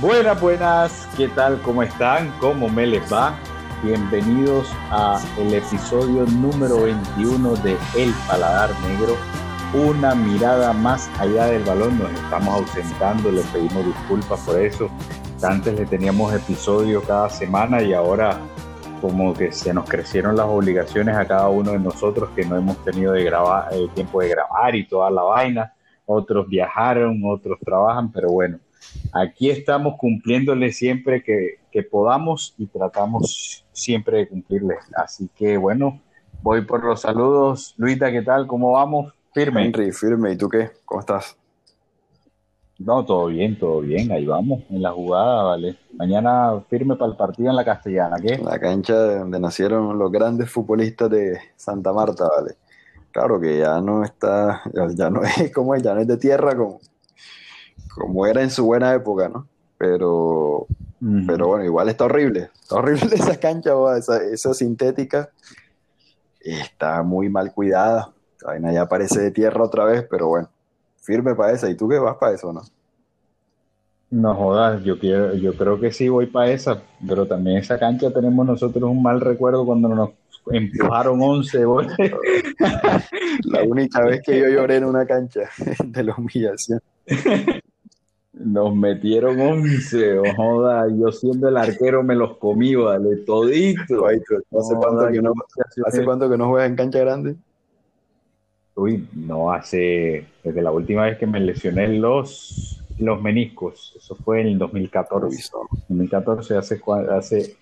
Buenas, buenas, ¿qué tal? ¿Cómo están? ¿Cómo me les va? Bienvenidos a el episodio número 21 de El Paladar Negro. Una mirada más allá del balón. Nos estamos ausentando, les pedimos disculpas por eso. Antes le teníamos episodio cada semana y ahora como que se nos crecieron las obligaciones a cada uno de nosotros que no hemos tenido de grabar, eh, tiempo de grabar y toda la vaina. Otros viajaron, otros trabajan, pero bueno, aquí estamos cumpliéndole siempre que, que podamos y tratamos siempre de cumplirle. Así que bueno, voy por los saludos. Luita, ¿qué tal? ¿Cómo vamos? Firme. Henry, firme. ¿Y tú qué? ¿Cómo estás? No, todo bien, todo bien. Ahí vamos, en la jugada, ¿vale? Mañana firme para el partido en la Castellana, ¿qué? La cancha donde nacieron los grandes futbolistas de Santa Marta, ¿vale? Claro que ya no está, ya no es como ya no es de tierra como, como era en su buena época, ¿no? Pero, pero bueno, igual está horrible. Está horrible esa cancha, esa, esa sintética. Está muy mal cuidada. La vaina ya parece de tierra otra vez, pero bueno firme para esa. ¿Y tú qué vas para eso, no? No jodas, yo quiero, yo creo que sí voy para esa, pero también esa cancha tenemos nosotros un mal recuerdo cuando nos empujaron 11 La única vez que yo lloré en una cancha de la humillación. Nos metieron 11, oh, joda, yo siendo el arquero me los comí, vale, todito. ¿Hace, cuánto, que no, ¿Hace cuánto que no juegas en cancha grande? Uy, no hace, desde la última vez que me lesioné los, los meniscos, eso fue en el 2014. 2014, hace, hace,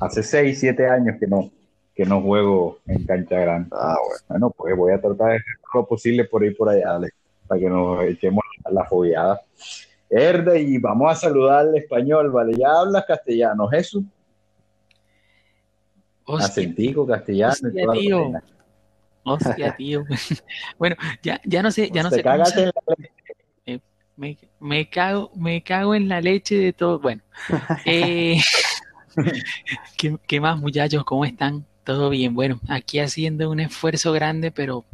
hace 6, 7 años que no, que no juego en cancha grande. Ah, bueno. pues voy a tratar de hacer lo posible por ir por allá, para que nos echemos la fogueada. Herde, y vamos a saludar al español, ¿vale? Ya hablas castellano, Jesús. Acentico, castellano. Hostia, tío. bueno, ya, ya no sé, ya no sé. Eh, me, me, cago, me cago en la leche de todo. Bueno, eh, ¿qué, ¿qué, más, muchachos? ¿Cómo están? Todo bien. Bueno, aquí haciendo un esfuerzo grande, pero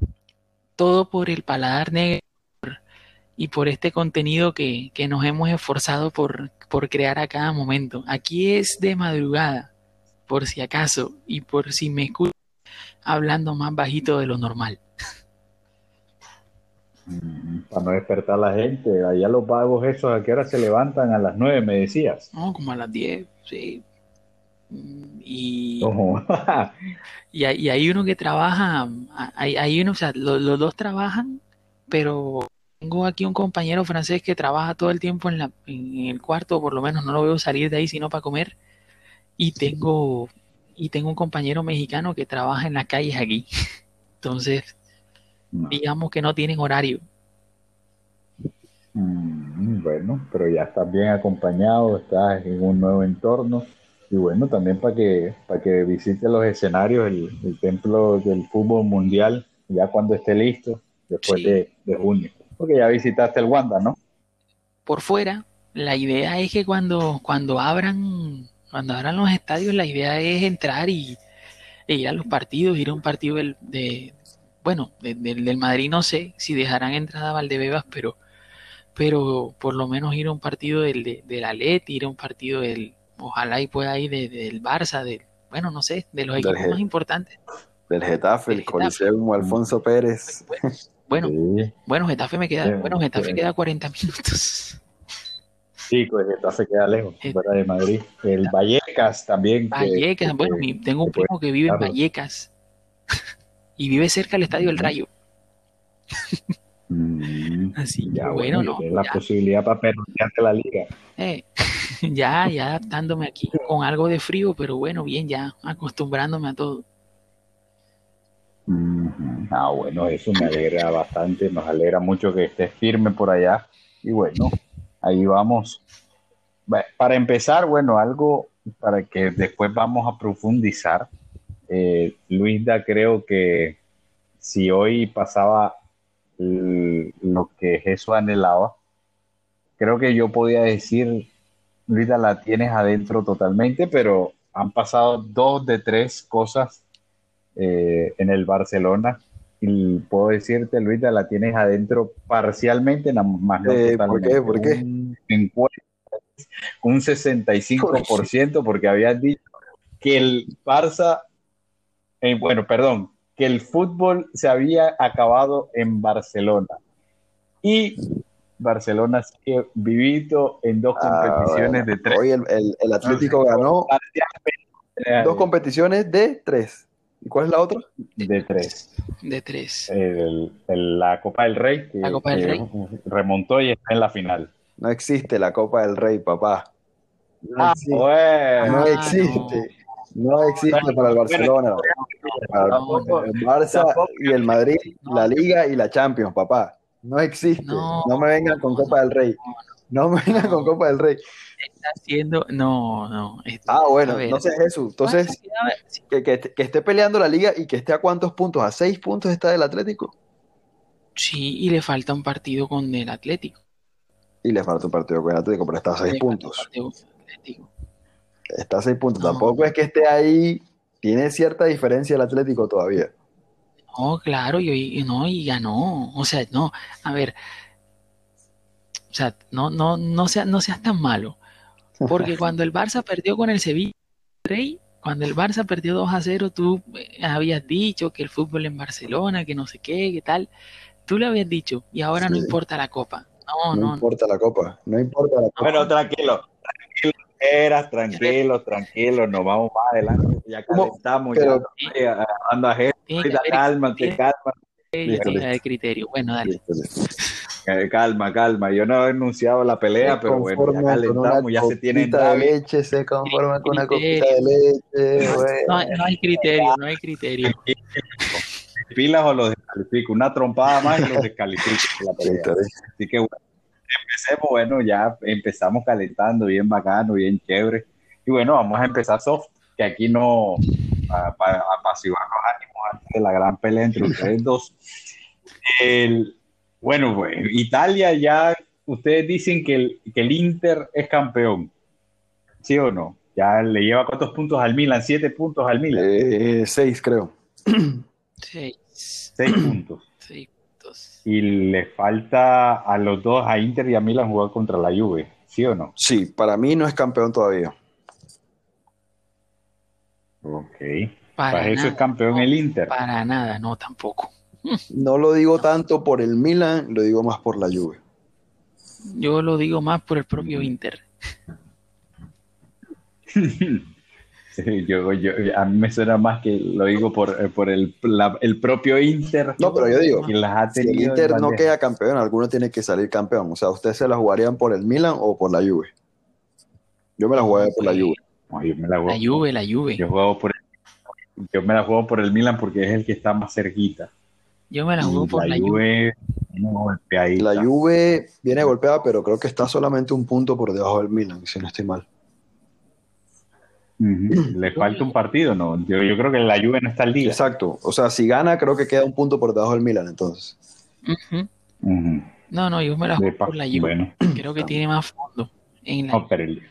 todo por el paladar negro y por este contenido que, que nos hemos esforzado por, por crear a cada momento. Aquí es de madrugada, por si acaso, y por si me escuchan hablando más bajito de lo normal. Mm, para no despertar a la gente, allá los vagos esos, ¿a qué hora se levantan? A las nueve, me decías. No, como a las diez, sí. Mm, y, y, hay, uno que trabaja, hay, hay uno, o sea, los, dos trabajan, pero tengo aquí un compañero francés que trabaja todo el tiempo en, la, en el cuarto, por lo menos no lo veo salir de ahí sino para comer. Y tengo y tengo un compañero mexicano que trabaja en las calles aquí. Entonces, digamos que no tienen horario. Mm, bueno, pero ya estás bien acompañado, estás en un nuevo entorno y bueno, también para que, para que visite los escenarios, el, templo del fútbol mundial, ya cuando esté listo, después de, de, junio. Porque ya visitaste el Wanda, ¿no? Por fuera, la idea es que cuando, cuando abran cuando abran los estadios, la idea es entrar y, ir a los partidos, ir a un partido del, de, bueno, del Madrid no sé si dejarán entrada a Valdebebas, pero, pero por lo menos ir a un partido del, de, del Alet, ir a un partido del, ojalá y pueda ir del Barça, del, bueno, no sé, de los equipos más importantes. Del Getafe, el Coliseo Alfonso Pérez. Bueno, bueno, Getafe me queda, bueno, Getafe queda 40 minutos. Sí, pues se queda lejos, eh, fuera de Madrid. El Vallecas también. Vallecas, bueno, tengo un primo que vive en Vallecas y vive cerca del Estadio del Rayo. Mm, Así ya, bueno, no. La posibilidad para perder la liga. Eh, ya, ya adaptándome aquí con algo de frío, pero bueno, bien, ya acostumbrándome a todo. Ah, bueno, eso me alegra bastante, nos alegra mucho que estés firme por allá. Y bueno, ahí vamos. Para empezar, bueno, algo para que después vamos a profundizar. Eh, Luisa, creo que si hoy pasaba lo que Jesús anhelaba, creo que yo podía decir, Luisa, la tienes adentro totalmente, pero han pasado dos de tres cosas eh, en el Barcelona y puedo decirte, Luisa, la tienes adentro parcialmente, nada más no eh, ¿Por qué? ¿Por qué? un 65% porque habían dicho que el Barça, eh, bueno, perdón, que el fútbol se había acabado en Barcelona. Y Barcelona sigue vivito en dos ah, competiciones de tres. Hoy el, Atlético ganó dos competiciones de tres. ¿Y cuál es la otra? De tres. De tres. la Copa del Rey. la Copa del Rey. Remontó y está en la final. No existe la Copa del Rey, papá. No ah, existe. Bueno. No existe. No existe para el Barcelona. el Barça y el Madrid, la Liga y la Champions, papá. No existe. No, me vengan con Copa del Rey. No me vengan con Copa del Rey. Está haciendo. No, no. ah, bueno, entonces Jesús. Entonces, que, que, esté peleando la liga y que esté a cuántos puntos? ¿A seis puntos está del Atlético? Sí, y le falta un partido con el Atlético. Y le falta un partido con el Atlético, pero está a seis puntos. Está a seis puntos. Tampoco es que esté ahí. Tiene cierta diferencia el Atlético todavía. No, claro, y, no, y ya no. O sea, no. A ver. O sea, no, no, no, sea, no seas tan malo. Porque cuando el Barça perdió con el Sevilla, Rey, cuando el Barça perdió 2 a 0, tú eh, habías dicho que el fútbol en Barcelona, que no sé qué, que tal. Tú le habías dicho, y ahora no importa la copa. No, no, no importa la copa, no importa la copa. Bueno, tranquilo, tranquilo, eras, tranquilo, tranquilo, nos vamos más adelante, ya calentamos, Pero, ya anda gente, calma, te calma. de criterio, bueno, dale. Calma, calma. Yo no he anunciado la pelea, pero bueno, ya calentamos, ya se tiene de leche, se conforma con una copita de leche. No, no, hay criterio, no hay criterio. Pilas o los descalifico, una trompada más y los descalifico. Así que bueno, empecemos, bueno, ya empezamos calentando, bien bacano, bien chévere. Y bueno, vamos a empezar soft, que aquí no, para apaciguar los ánimos antes de la gran pelea entre ustedes dos. El, bueno, pues Italia ya, ustedes dicen que el, que el Inter es campeón, ¿sí o no? Ya le lleva cuántos puntos al Milan, siete puntos al Milan. Eh, seis, creo. Seis. Seis puntos. Seis puntos. Y le falta a los dos, a Inter y a Milan, jugar contra la Juve, ¿sí o no? Sí, para mí no es campeón todavía. Ok. Para, eso es campeón el Inter. Para nada, no, tampoco. No lo digo tanto por el Milan, lo digo más por la Juve. Yo lo digo más por el propio Inter. yo, a mí me suena más que lo digo por, eh, por el, el propio Inter. No, pero yo digo, si el Inter no queda campeón, alguno tiene que salir campeón. O sea, ¿ustedes se la jugarían por el Milan o por la Juve? Yo me la jugaría por la Juve. la, Juve, la Juve. Yo, juego por yo me la juego por el Milan porque es el que está más cerquita. Yo me la juego por la, Juve. La Juve viene golpeada, pero creo que está solamente un punto por debajo del Milan, si no estoy mal. Le falta un partido, ¿no? Yo, creo que la Juve no está al día. Exacto. O sea, si gana, creo que queda un punto por debajo del Milan, entonces. No, no, yo me la juego por la Juve. Creo que tiene más fondo. no, pero el,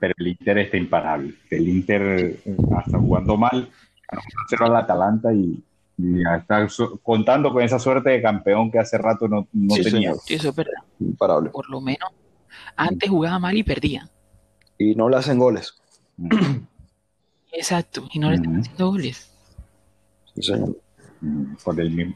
pero el Inter está imparable. El Inter, hasta jugando mal, ganó al Atalanta y y está contando con esa suerte de campeón que hace rato no, tenía. Sí, eso es verdad. Imparable. Por lo menos antes jugaba mal y perdía. Y no le hacen goles. Exacto, y no le están haciendo goles. Sí, señor. Por el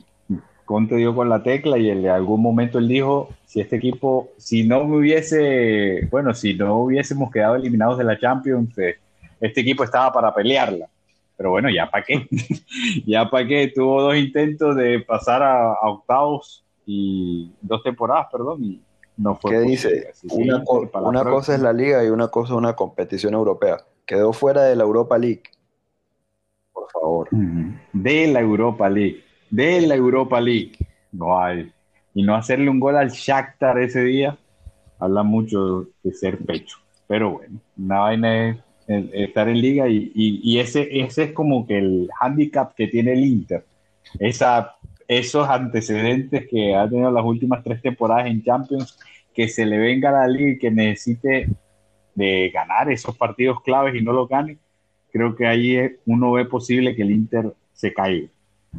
Conte dio con la tecla y en algún momento él dijo, si este equipo, si no hubiese, bueno, si no hubiésemos quedado eliminados de la Champions, eh, este equipo estaba para pelearla pero bueno, ya para qué. ya para qué. Tuvo dos intentos de pasar a, octavos y dos temporadas, perdón, y no fue. ¿Qué dice? Una, cosa es la liga y una cosa es una competición europea. Quedó fuera de la Europa League. Por favor. De la Europa League. De la Europa League. No hay. Y no hacerle un gol al Shakhtar ese día habla mucho de ser pecho. Pero bueno, una vaina es estar en liga y, ese, ese es como que el handicap que tiene el Inter. Esa, esos antecedentes que ha tenido las últimas tres temporadas en Champions, que se le venga a la liga y que necesite de ganar esos partidos claves y no lo gane, creo que ahí uno ve posible que el Inter se caiga.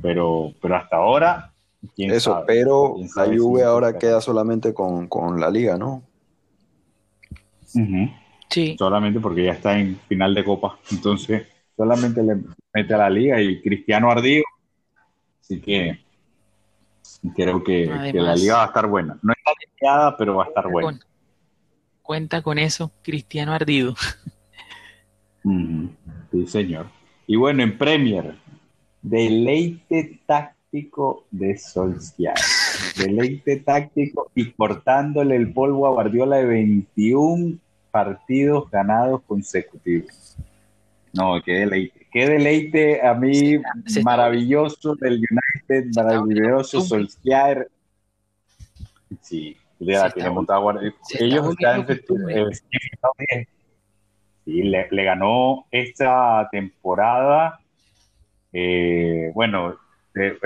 Pero, pero hasta ahora, Eso, pero la Juve ahora queda solamente con, con la liga, ¿no? Sí. Solamente porque ya está en final de Copa. Entonces, solamente le mete a la liga y Cristiano Ardido. Así que creo que, la liga va a estar buena. No está limpiada, pero va a estar buena. cuenta con eso, Cristiano Ardido. Sí, señor. Y bueno, en Premier, deleite táctico de Solskjaer. Deleite táctico y cortándole el polvo a Guardiola de 21 partidos ganados consecutivos. No, qué deleite. Qué deleite a mí, maravilloso del United, maravilloso Solskjaer. Sí, ya tiene montado Ellos están Sí, le, ganó esta temporada. Eh, bueno, eh,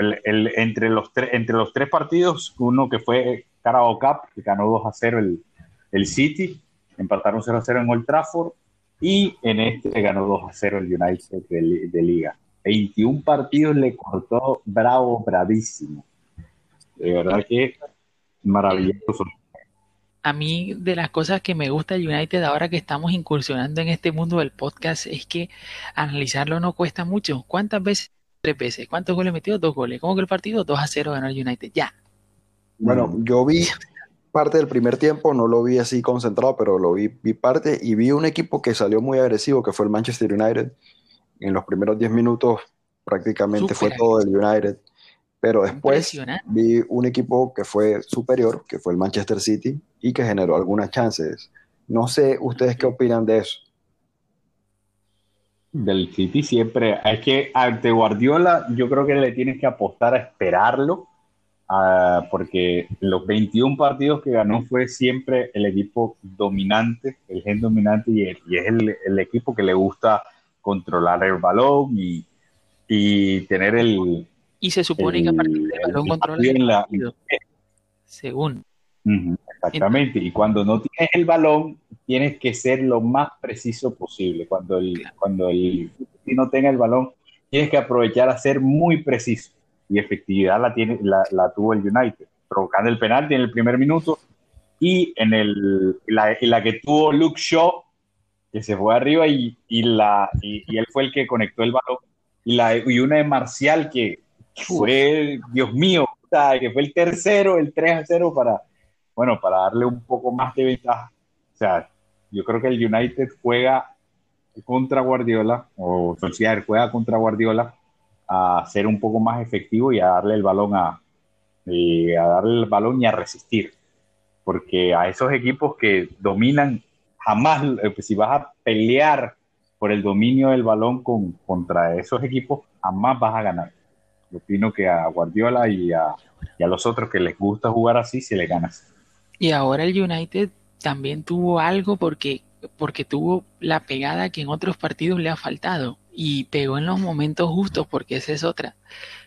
entre, los entre los tres partidos, uno que fue Carabao Cup, que ganó 2 a 0 el, el City, empataron 0 a 0 en Old Trafford, y en este ganó 2 a 0 el United de, Liga. 21 partidos le cortó bravo, bravísimo. De verdad que maravilloso a mí de las cosas que me gusta el United ahora que estamos incursionando en este mundo del podcast es que analizarlo no cuesta mucho. ¿Cuántas veces? Tres veces. ¿Cuántos goles metió? Dos goles. ¿Cómo que el partido? 2 a 0 ganó el United. Ya. Bueno, yo vi parte del primer tiempo, no lo vi así concentrado, pero lo vi, vi parte y vi un equipo que salió muy agresivo, que fue el Manchester United. En los primeros 10 minutos prácticamente fue todo el United. Pero después vi un equipo que fue superior, que fue el Manchester City, y que generó algunas chances. No sé ustedes qué opinan de eso. Del City siempre, es que ante Guardiola yo creo que le tienes que apostar a esperarlo, porque los 21 partidos que ganó fue siempre el equipo dominante, el gen dominante, y, es el, equipo que le gusta controlar el balón y, y tener el, y se supone que a partir del balón controla Según. exactamente. Y cuando no tienes el balón, tienes que ser lo más preciso posible. Cuando el, cuando el no tenga el balón, tienes que aprovechar a ser muy preciso. Y efectividad la, tiene, la, tuvo el United, provocando el penalti en el primer minuto. Y en el, la, la que tuvo Luke Shaw, que se fue arriba y, y la, y, él fue el que conectó el balón. Y, la, y una de Marcial que, fue, Dios mío, que fue el tercero, el 3 a 0 para, bueno, para darle un poco más de ventaja. O sea, yo creo que el United juega contra Guardiola, o Solskjaer juega contra Guardiola a ser un poco más efectivo y a darle el balón a, a darle el balón y a resistir. Porque a esos equipos que dominan, jamás, eh, pues, si vas a pelear por el dominio del balón con, contra esos equipos, jamás vas a ganar opino que a Guardiola y a, los otros que les gusta jugar así, se le ganas. Y ahora el United también tuvo algo porque, porque tuvo la pegada que en otros partidos le ha faltado y pegó en los momentos justos porque esa es otra.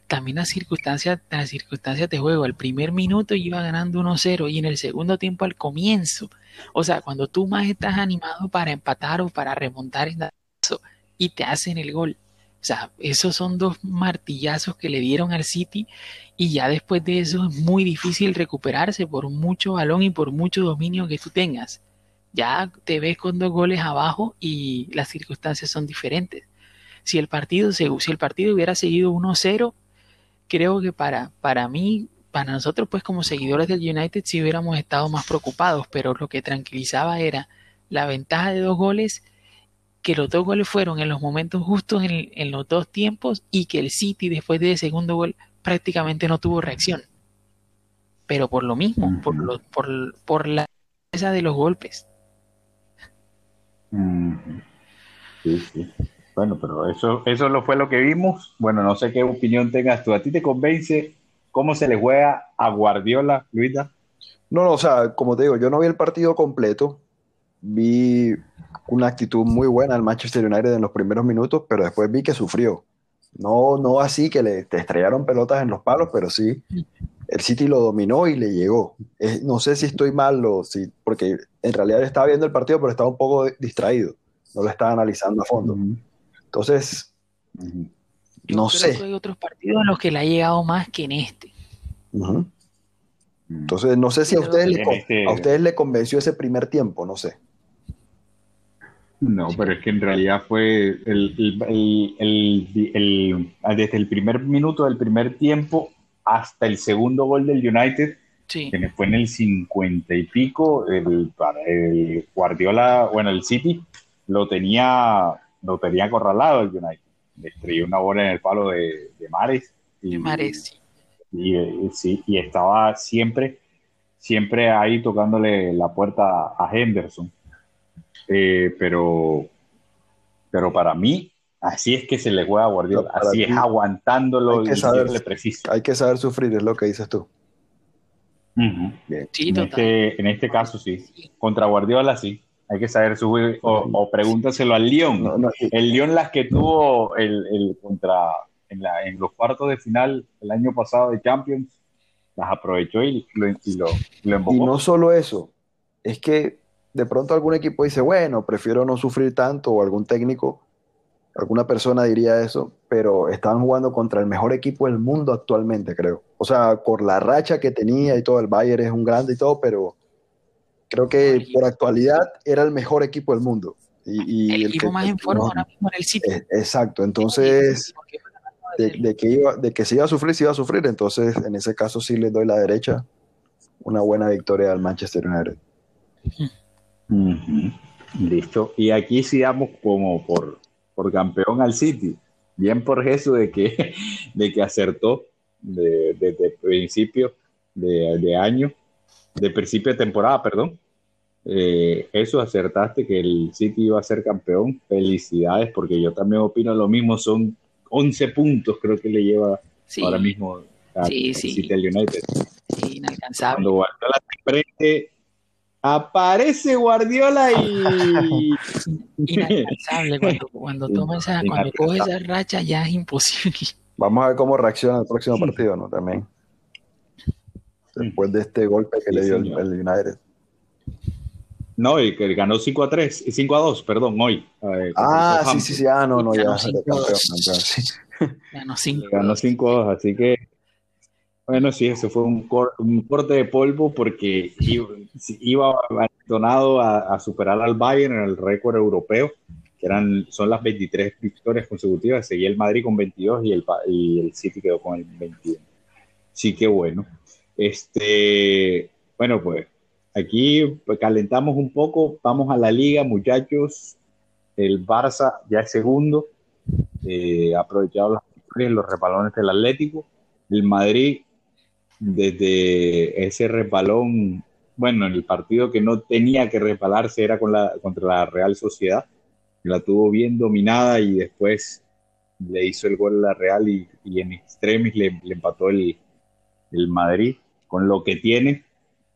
También las circunstancias, las circunstancias de juego, al primer minuto iba ganando 1-0 y en el segundo tiempo al comienzo. O sea, cuando tú más estás animado para empatar o para remontar y te hacen el gol o sea, esos son dos martillazos que le dieron al City y ya después de eso es muy difícil recuperarse por mucho balón y por mucho dominio que tú tengas. Ya te ves con dos goles abajo y las circunstancias son diferentes. Si el partido, si el partido hubiera seguido 1-0, creo que para, para mí, para nosotros pues como seguidores del United sí hubiéramos estado más preocupados, pero lo que tranquilizaba era la ventaja de dos goles que los dos goles fueron en los momentos justos en, los dos tiempos y que el City después del segundo gol prácticamente no tuvo reacción. Pero por lo mismo, por, lo, por, por la esa de los golpes. Sí, sí. Bueno, pero eso, eso lo fue lo que vimos. Bueno, no sé qué opinión tengas tú. ¿A ti te convence cómo se le juega a Guardiola, Luisa? No, no, o sea, como te digo, yo no vi el partido completo. Vi una actitud muy buena al Manchester United en los primeros minutos, pero después vi que sufrió. No, no así que le estrellaron pelotas en los palos, pero sí, el City lo dominó y le llegó. no sé si estoy mal o si, porque en realidad estaba viendo el partido, pero estaba un poco distraído. No lo estaba analizando a fondo. Entonces, no sé. hay otros partidos en los que le ha llegado más que en este. Entonces, no sé si a ustedes, le, a ustedes le convenció ese primer tiempo, no sé. No, pero es que en realidad fue el, desde el primer minuto del primer tiempo hasta el segundo gol del United, que fue en el 50 y pico, el, el Guardiola, bueno, el City lo tenía, lo tenía acorralado el United. Le estrelló una bola en el palo de, Mares. Y, de Mares, y, sí, y estaba siempre, siempre ahí tocándole la puerta a Henderson. Eh, pero, pero para mí, así es que se le juega a Guardiola, así es aguantándolo hay que saber, preciso. Hay que saber sufrir, es lo que dices tú. en, este, en este caso sí, contra Guardiola sí, hay que saber subir, o, pregúntaselo al León. el León las que tuvo el, el contra en, la, en, los cuartos de final el año pasado de Champions, las aprovechó y lo, y lo, lo Y no solo eso, es que de pronto algún equipo dice, bueno, prefiero no sufrir tanto, o algún técnico, alguna persona diría eso, pero estaban jugando contra el mejor equipo del mundo actualmente, creo. O sea, por la racha que tenía y todo, el Bayern es un grande y todo, pero creo que por actualidad era el mejor equipo del mundo. Y, el, equipo más en forma ahora mismo en el sitio. Exacto, entonces de, que iba, de que se iba a sufrir, se iba a sufrir, entonces en ese caso sí le doy la derecha. Una buena victoria al Manchester United. Listo. Y aquí sí damos como por, por campeón al City. Bien por eso de que, de que acertó desde principio de, año, de principio de temporada, perdón. Eh, eso acertaste que el City iba a ser campeón. Felicidades, porque yo también opino lo mismo. Son 11 puntos, creo que le lleva ahora mismo a, City al United. Sí, inalcanzable. Cuando Guardiola se aparece Guardiola y inalcanzable cuando, cuando toma esa, cuando coge esa racha ya es imposible. Vamos a ver cómo reacciona el próximo partido, ¿no? También. Después de este golpe que le dio el, United. No, y que ganó 5 a 3, 5 a 2, perdón, hoy. ah, sí, sí, sí, ah, no, no, ya. Ganó 5 Ganó 5 a 2, así que bueno, sí, eso fue un, corte de polvo porque iba, donado a, superar al Bayern en el récord europeo, que eran, son las 23 victorias consecutivas. Seguía el Madrid con 22 y el, y el City quedó con el 21. Sí que bueno. Este, bueno, pues aquí calentamos un poco. Vamos a la liga, muchachos. El Barça ya es segundo. Eh, aprovechado las victorias, los repalones del Atlético. El Madrid desde ese resbalón, bueno, en el partido que no tenía que resbalarse era con la, contra la Real Sociedad, la tuvo bien dominada y después le hizo el gol a la Real y, en extremis le, empató el, el, Madrid con lo que tiene.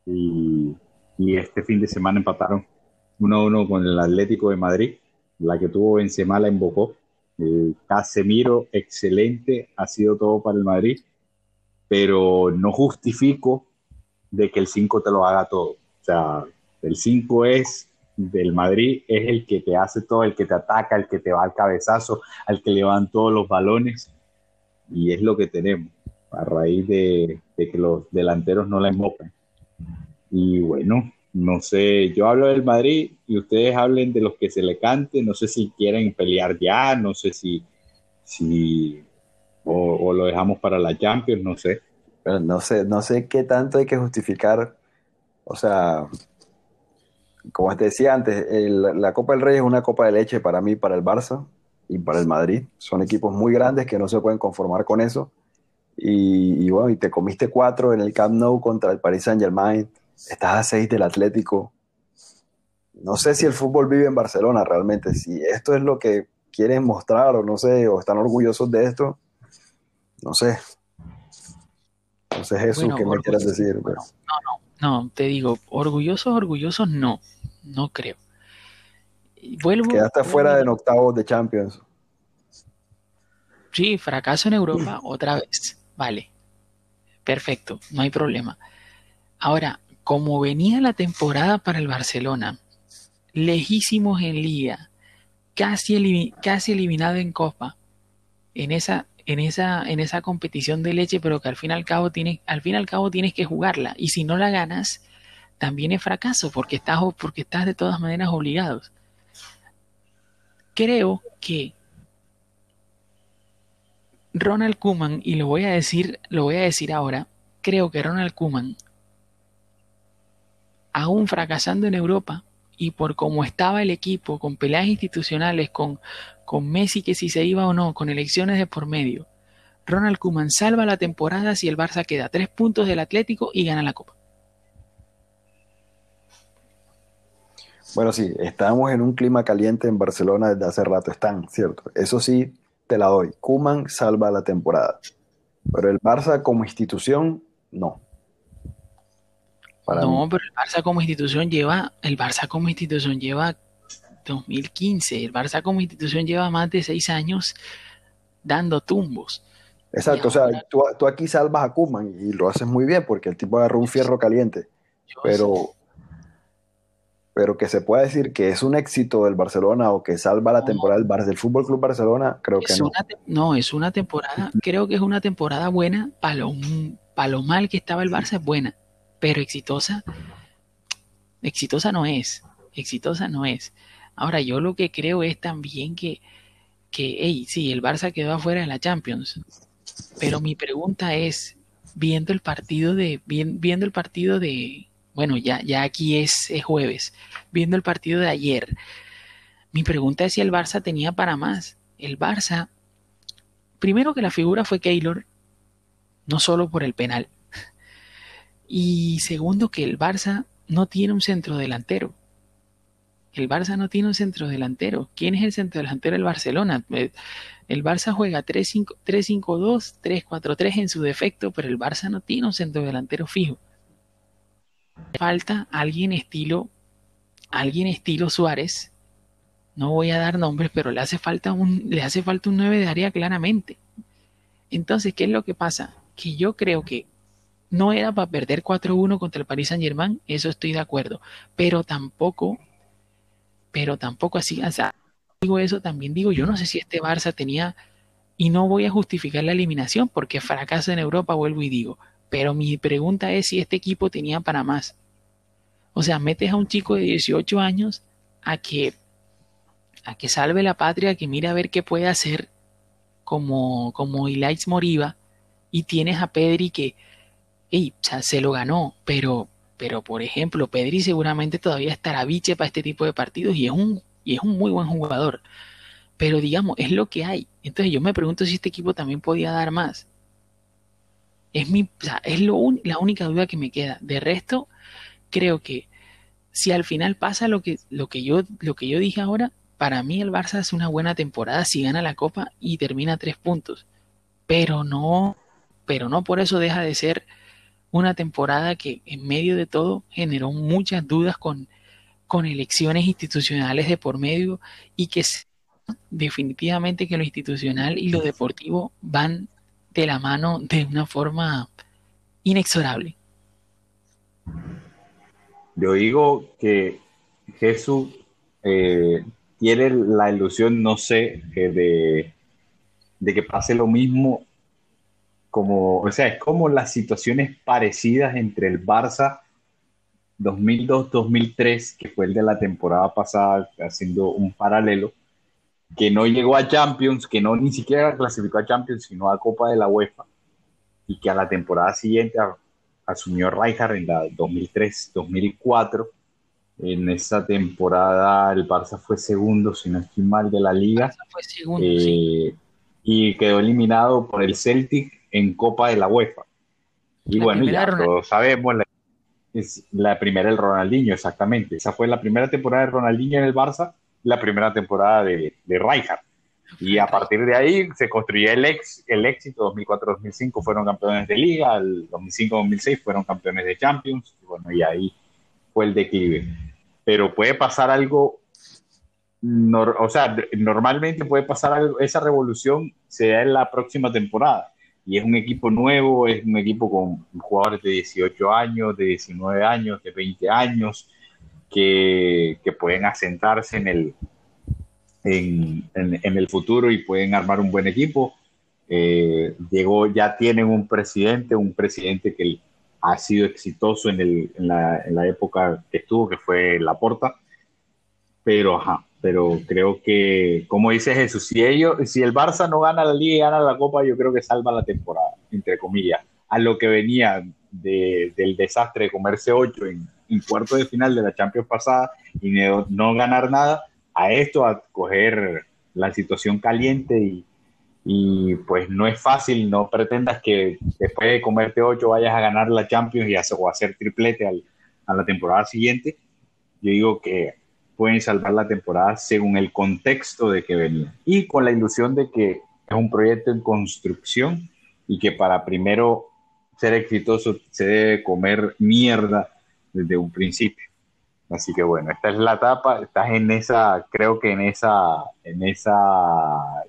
Y, este fin de semana empataron 1-1 con el Atlético de Madrid, la que tuvo Benzema la invocó. Casemiro, excelente, ha sido todo para el Madrid. Pero no justifico de que el 5 te lo haga todo. O sea, el 5 es del Madrid, es el que te hace todo, el que te ataca, el que te va al cabezazo, al que le todos los balones, y es lo que tenemos, a raíz de, que los delanteros no la invocan. Y bueno, no sé, yo hablo del Madrid y ustedes hablen de los que se le cante, no sé si quieren pelear ya, no sé si, si o, lo dejamos para la Champions, no sé. No sé, no sé qué tanto hay que justificar. O sea, como te decía antes, la Copa del Rey es una copa de leche para mí, para el Barça y para el Madrid. Son equipos muy grandes que no se pueden conformar con eso. Y, bueno, y te comiste cuatro en el Camp Nou contra el Paris Saint Germain. Estás a seis del Atlético. No sé si el fútbol vive en Barcelona realmente. Si esto es lo que quieren mostrar o no sé, o están orgullosos de esto, no sé. No sé, Jesús, ¿qué me quieras decir? No, no, no, te digo, orgullosos, orgullosos, no, no creo. Vuelvo, Quedaste fuera de octavos de Champions. Sí, fracaso en Europa otra vez. Vale. Perfecto, no hay problema. Ahora, como venía la temporada para el Barcelona, lejísimos en liga, casi, casi eliminado en Copa, en esa en esa, en esa competición de leche, pero que al fin y al cabo tienes, al fin al cabo tienes que jugarla. Y si no la ganas, también es fracaso, porque estás, porque estás de todas maneras obligados. creo que Ronald Kuman, y lo voy a decir, lo voy a decir ahora, creo que Ronald Kuman, aún fracasando en Europa, y por cómo estaba el equipo, con peleas institucionales, con, con Messi que si se iba o no, con elecciones de por medio, Ronald Kuman salva la temporada si el Barça queda tres puntos del Atlético y gana la Copa. Bueno, sí, estamos en un clima caliente en Barcelona desde hace rato, están, ¿cierto? Eso sí, te la doy. Kuman salva la temporada. Pero el Barça como institución, no. no, pero el Barça como institución lleva, el Barça como institución lleva 2015, el Barça como institución lleva más de seis años dando tumbos. Exacto, o sea, tú, aquí salvas a Kuman y lo haces muy bien porque el tipo agarró un fierro caliente. Pero pero que se pueda decir que es un éxito del Barcelona o que salva la temporada del, Bar del Fútbol Club Barcelona, creo que no. no, es una temporada, creo que es una temporada buena, para lo, lo mal que estaba el Barça es buena, pero exitosa, exitosa no es, exitosa no es. Ahora, yo lo que creo es también que, que hey, sí, el Barça quedó afuera de la Champions, pero mi pregunta es, viendo el partido de, viendo el partido de, bueno, ya, ya aquí es, jueves, viendo el partido de ayer, mi pregunta es si el Barça tenía para más. El Barça, primero que la figura fue Keylor, no solo por el penal, y segundo que el Barça no tiene un centro delantero. El Barça no tiene un centro delantero. ¿Quién es el centro delantero del Barcelona? Eh, el Barça juega 3-5-2, 3-4-3 en su defecto, pero el Barça no tiene un centro delantero fijo falta alguien estilo, alguien estilo Suárez. No voy a dar nombres, pero le hace falta un, le hace falta un 9 de área claramente. Entonces, ¿qué es lo que pasa? Que yo creo que no era para perder 4-1 contra el Paris Saint Germain, eso estoy de acuerdo, pero tampoco, pero tampoco así, o sea, digo eso, también digo, yo no sé si este Barça tenía, y no voy a justificar la eliminación porque fracaso en Europa, vuelvo y digo, pero mi pregunta es si este equipo tenía para más. O sea, metes a un chico de 18 años a que, a que salve la patria, que mire a ver qué puede hacer como, como Ilaix Moriba, y tienes a Pedri que, ey, o sea, se lo ganó, pero, pero por ejemplo, Pedri seguramente todavía estará biche para este tipo de partidos y es un, y es un muy buen jugador. Pero digamos, es lo que hay. Entonces yo me pregunto si este equipo también podía dar más. Es, mi, es lo la única duda que me queda. De resto, creo que si al final pasa lo que, lo que, yo, lo que yo dije ahora, para mí el Barça hace una buena temporada si gana la Copa y termina tres puntos. Pero no, pero no por eso deja de ser una temporada que en medio de todo generó muchas dudas con, con elecciones institucionales de por medio y que definitivamente que lo institucional y lo deportivo van de la mano de una forma inexorable. Yo digo que Jesús eh, tiene la ilusión, no sé, de, de que pase lo mismo como, o sea, es como las situaciones parecidas entre el Barça 2002-2003, que fue el de la temporada pasada, haciendo un paralelo, que no llegó a Champions, que no ni siquiera clasificó a Champions, sino a Copa de la UEFA, y que a la temporada siguiente asumió Rijkaard en la 2003-2004. En esa temporada el Barça fue segundo, si no estoy mal, de la liga. Fue segundo, eh, Y quedó eliminado por el Celtic en Copa de la UEFA. Y bueno, ya todos sabemos, la, es la primera el Ronaldinho, exactamente. Esa fue la primera temporada de Ronaldinho en el Barça la primera temporada de, de Rijkaard. Y a partir de ahí se construyó el, ex, el éxito. 2004-2005 fueron campeones de liga, el 2005-2006 fueron campeones de Champions. Y bueno, y ahí fue el declive. Pero puede pasar algo, o sea, normalmente puede pasar algo, esa revolución se da en la próxima temporada. Y es un equipo nuevo, es un equipo con jugadores de 18 años, de 19 años, de 20 años, que, pueden asentarse en el, en, el futuro y pueden armar un buen equipo. Eh, ya tienen un presidente, un presidente que ha sido exitoso en, la, época que estuvo, que fue Laporta, pero pero creo que, como dice Jesús, si ellos, si el Barça no gana la liga y gana la copa, yo creo que salva la temporada, entre comillas, a lo que venía del desastre de comerse ocho en, en cuarto de final de la Champions pasada y no, ganar nada, a esto, a coger la situación caliente y, y pues no es fácil, no pretendas que después de comerte ocho vayas a ganar la Champions y hacer, o hacer triplete a la temporada siguiente. Yo digo que pueden salvar la temporada según el contexto de que venía y con la ilusión de que es un proyecto en construcción y que para primero ser exitoso se debe comer mierda desde un principio. Así que bueno, esta es la etapa, estás en esa, creo que en esa, en esa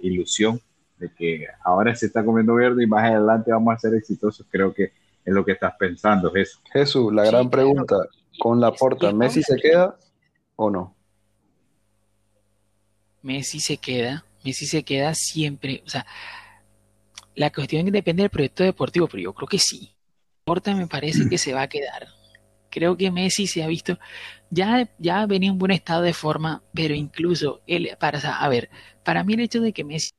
ilusión de que ahora se está comiendo verde y más adelante vamos a ser exitosos, creo que es lo que estás pensando, Jesús. Jesús, la gran pregunta, con la porta, ¿Messi se queda o no? Messi se queda, Messi se queda siempre, o sea, la cuestión depende del proyecto deportivo, pero yo creo que sí. Porta me parece que se va a quedar. Creo que Messi se ha visto, ya, ya venía en buen estado de forma, pero incluso, él, para, a ver, para mí el hecho de que Messi,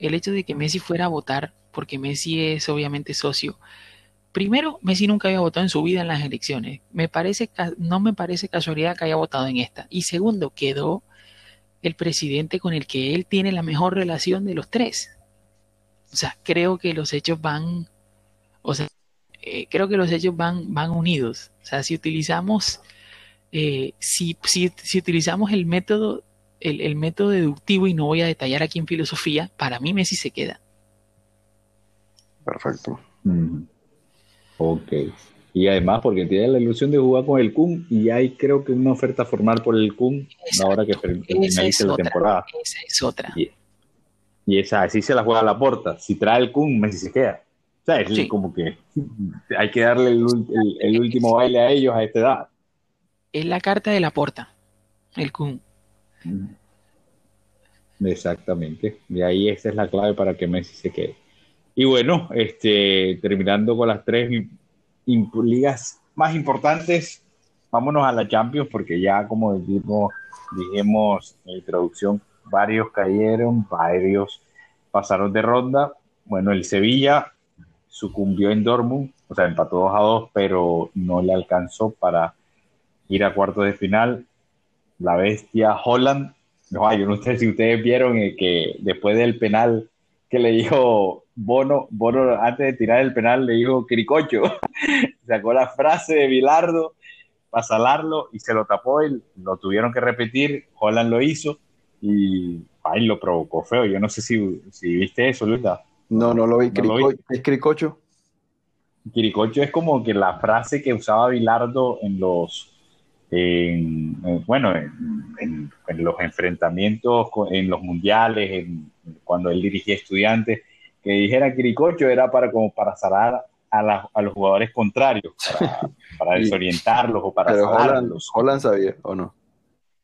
el hecho de que Messi fuera a votar, porque Messi es obviamente socio, primero, Messi nunca había votado en su vida en las elecciones. Me parece, no me parece casualidad que haya votado en esta. Y segundo, quedó el presidente con el que él tiene la mejor relación de los tres. O sea, creo que los hechos van, eh, creo que los hechos van, van unidos. O sea, si utilizamos, eh, si, si, si, utilizamos el método, el, el, método deductivo, y no voy a detallar aquí en filosofía, para mí Messi se queda. Perfecto. Ok. Y además porque tiene la ilusión de jugar con el Kun y hay creo que una oferta formal por el Kun ahora que finalice la temporada. Esa es otra. Y, esa, así se la juega a la porta. Si trae el Kun, Messi se queda. Sea, es como que hay que darle el, último baile a ellos a esta edad. Es la carta de la porta, el Kun. Exactamente. De ahí esa es la clave para que Messi se quede. Y bueno, este, terminando con las tres ligas más importantes, vámonos a la Champions porque ya como dijimos, dijimos en la introducción, varios cayeron, varios pasaron de ronda. Bueno, el Sevilla sucumbió en Dortmund, o sea, empató 2 a 2, pero no le alcanzó para ir a cuartos de final. La bestia Holland, no, yo no sé si ustedes vieron que después del penal que le dijo Bono, Bono antes de tirar el penal le dijo Cricocho, sacó la frase de Bilardo para salarlo y se lo tapó y lo tuvieron que repetir, Holland lo hizo y ahí lo provocó feo. Yo no sé si, si viste eso, Luisa. No, no lo vi. ¿Es Cricocho? Cricocho es como que la frase que usaba Bilardo en los bueno, en, los enfrentamientos, en los mundiales, cuando él dirigía estudiantes, que dijera Quiricocho era para como para salar a, a los jugadores contrarios, para, desorientarlos o para Pero Holland, sabía o no?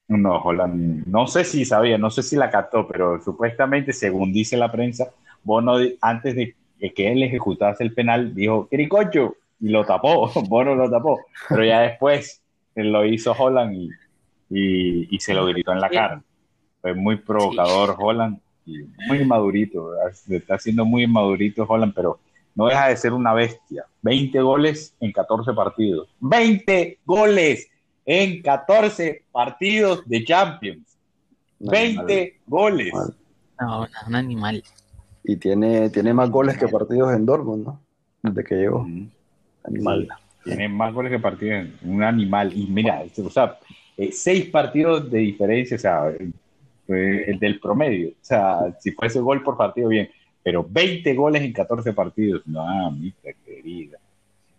No, Holland, no sé si sabía, no sé si la captó, pero supuestamente, según dice la prensa, Bono antes de que él ejecutase el penal, dijo Quiricocho y lo tapó, Bono lo tapó, pero ya después lo hizo Holland y, y, se lo gritó en la cara. Fue muy provocador Holland y muy madurito, está siendo muy madurito Holland, pero no deja de ser una bestia. 20 goles en 14 partidos. 20 goles en 14 partidos de Champions. 20 goles. No, un animal. Y tiene, tiene más goles que partidos en Dortmund, ¿no? Desde que llegó. Animal. Tiene más goles que partidos. Un animal. Y mira, o sea, eh, seis partidos de diferencia, o sea, el del promedio. O sea, si fuese gol por partido, bien. Pero 20 goles en 14 partidos. No, mi querida.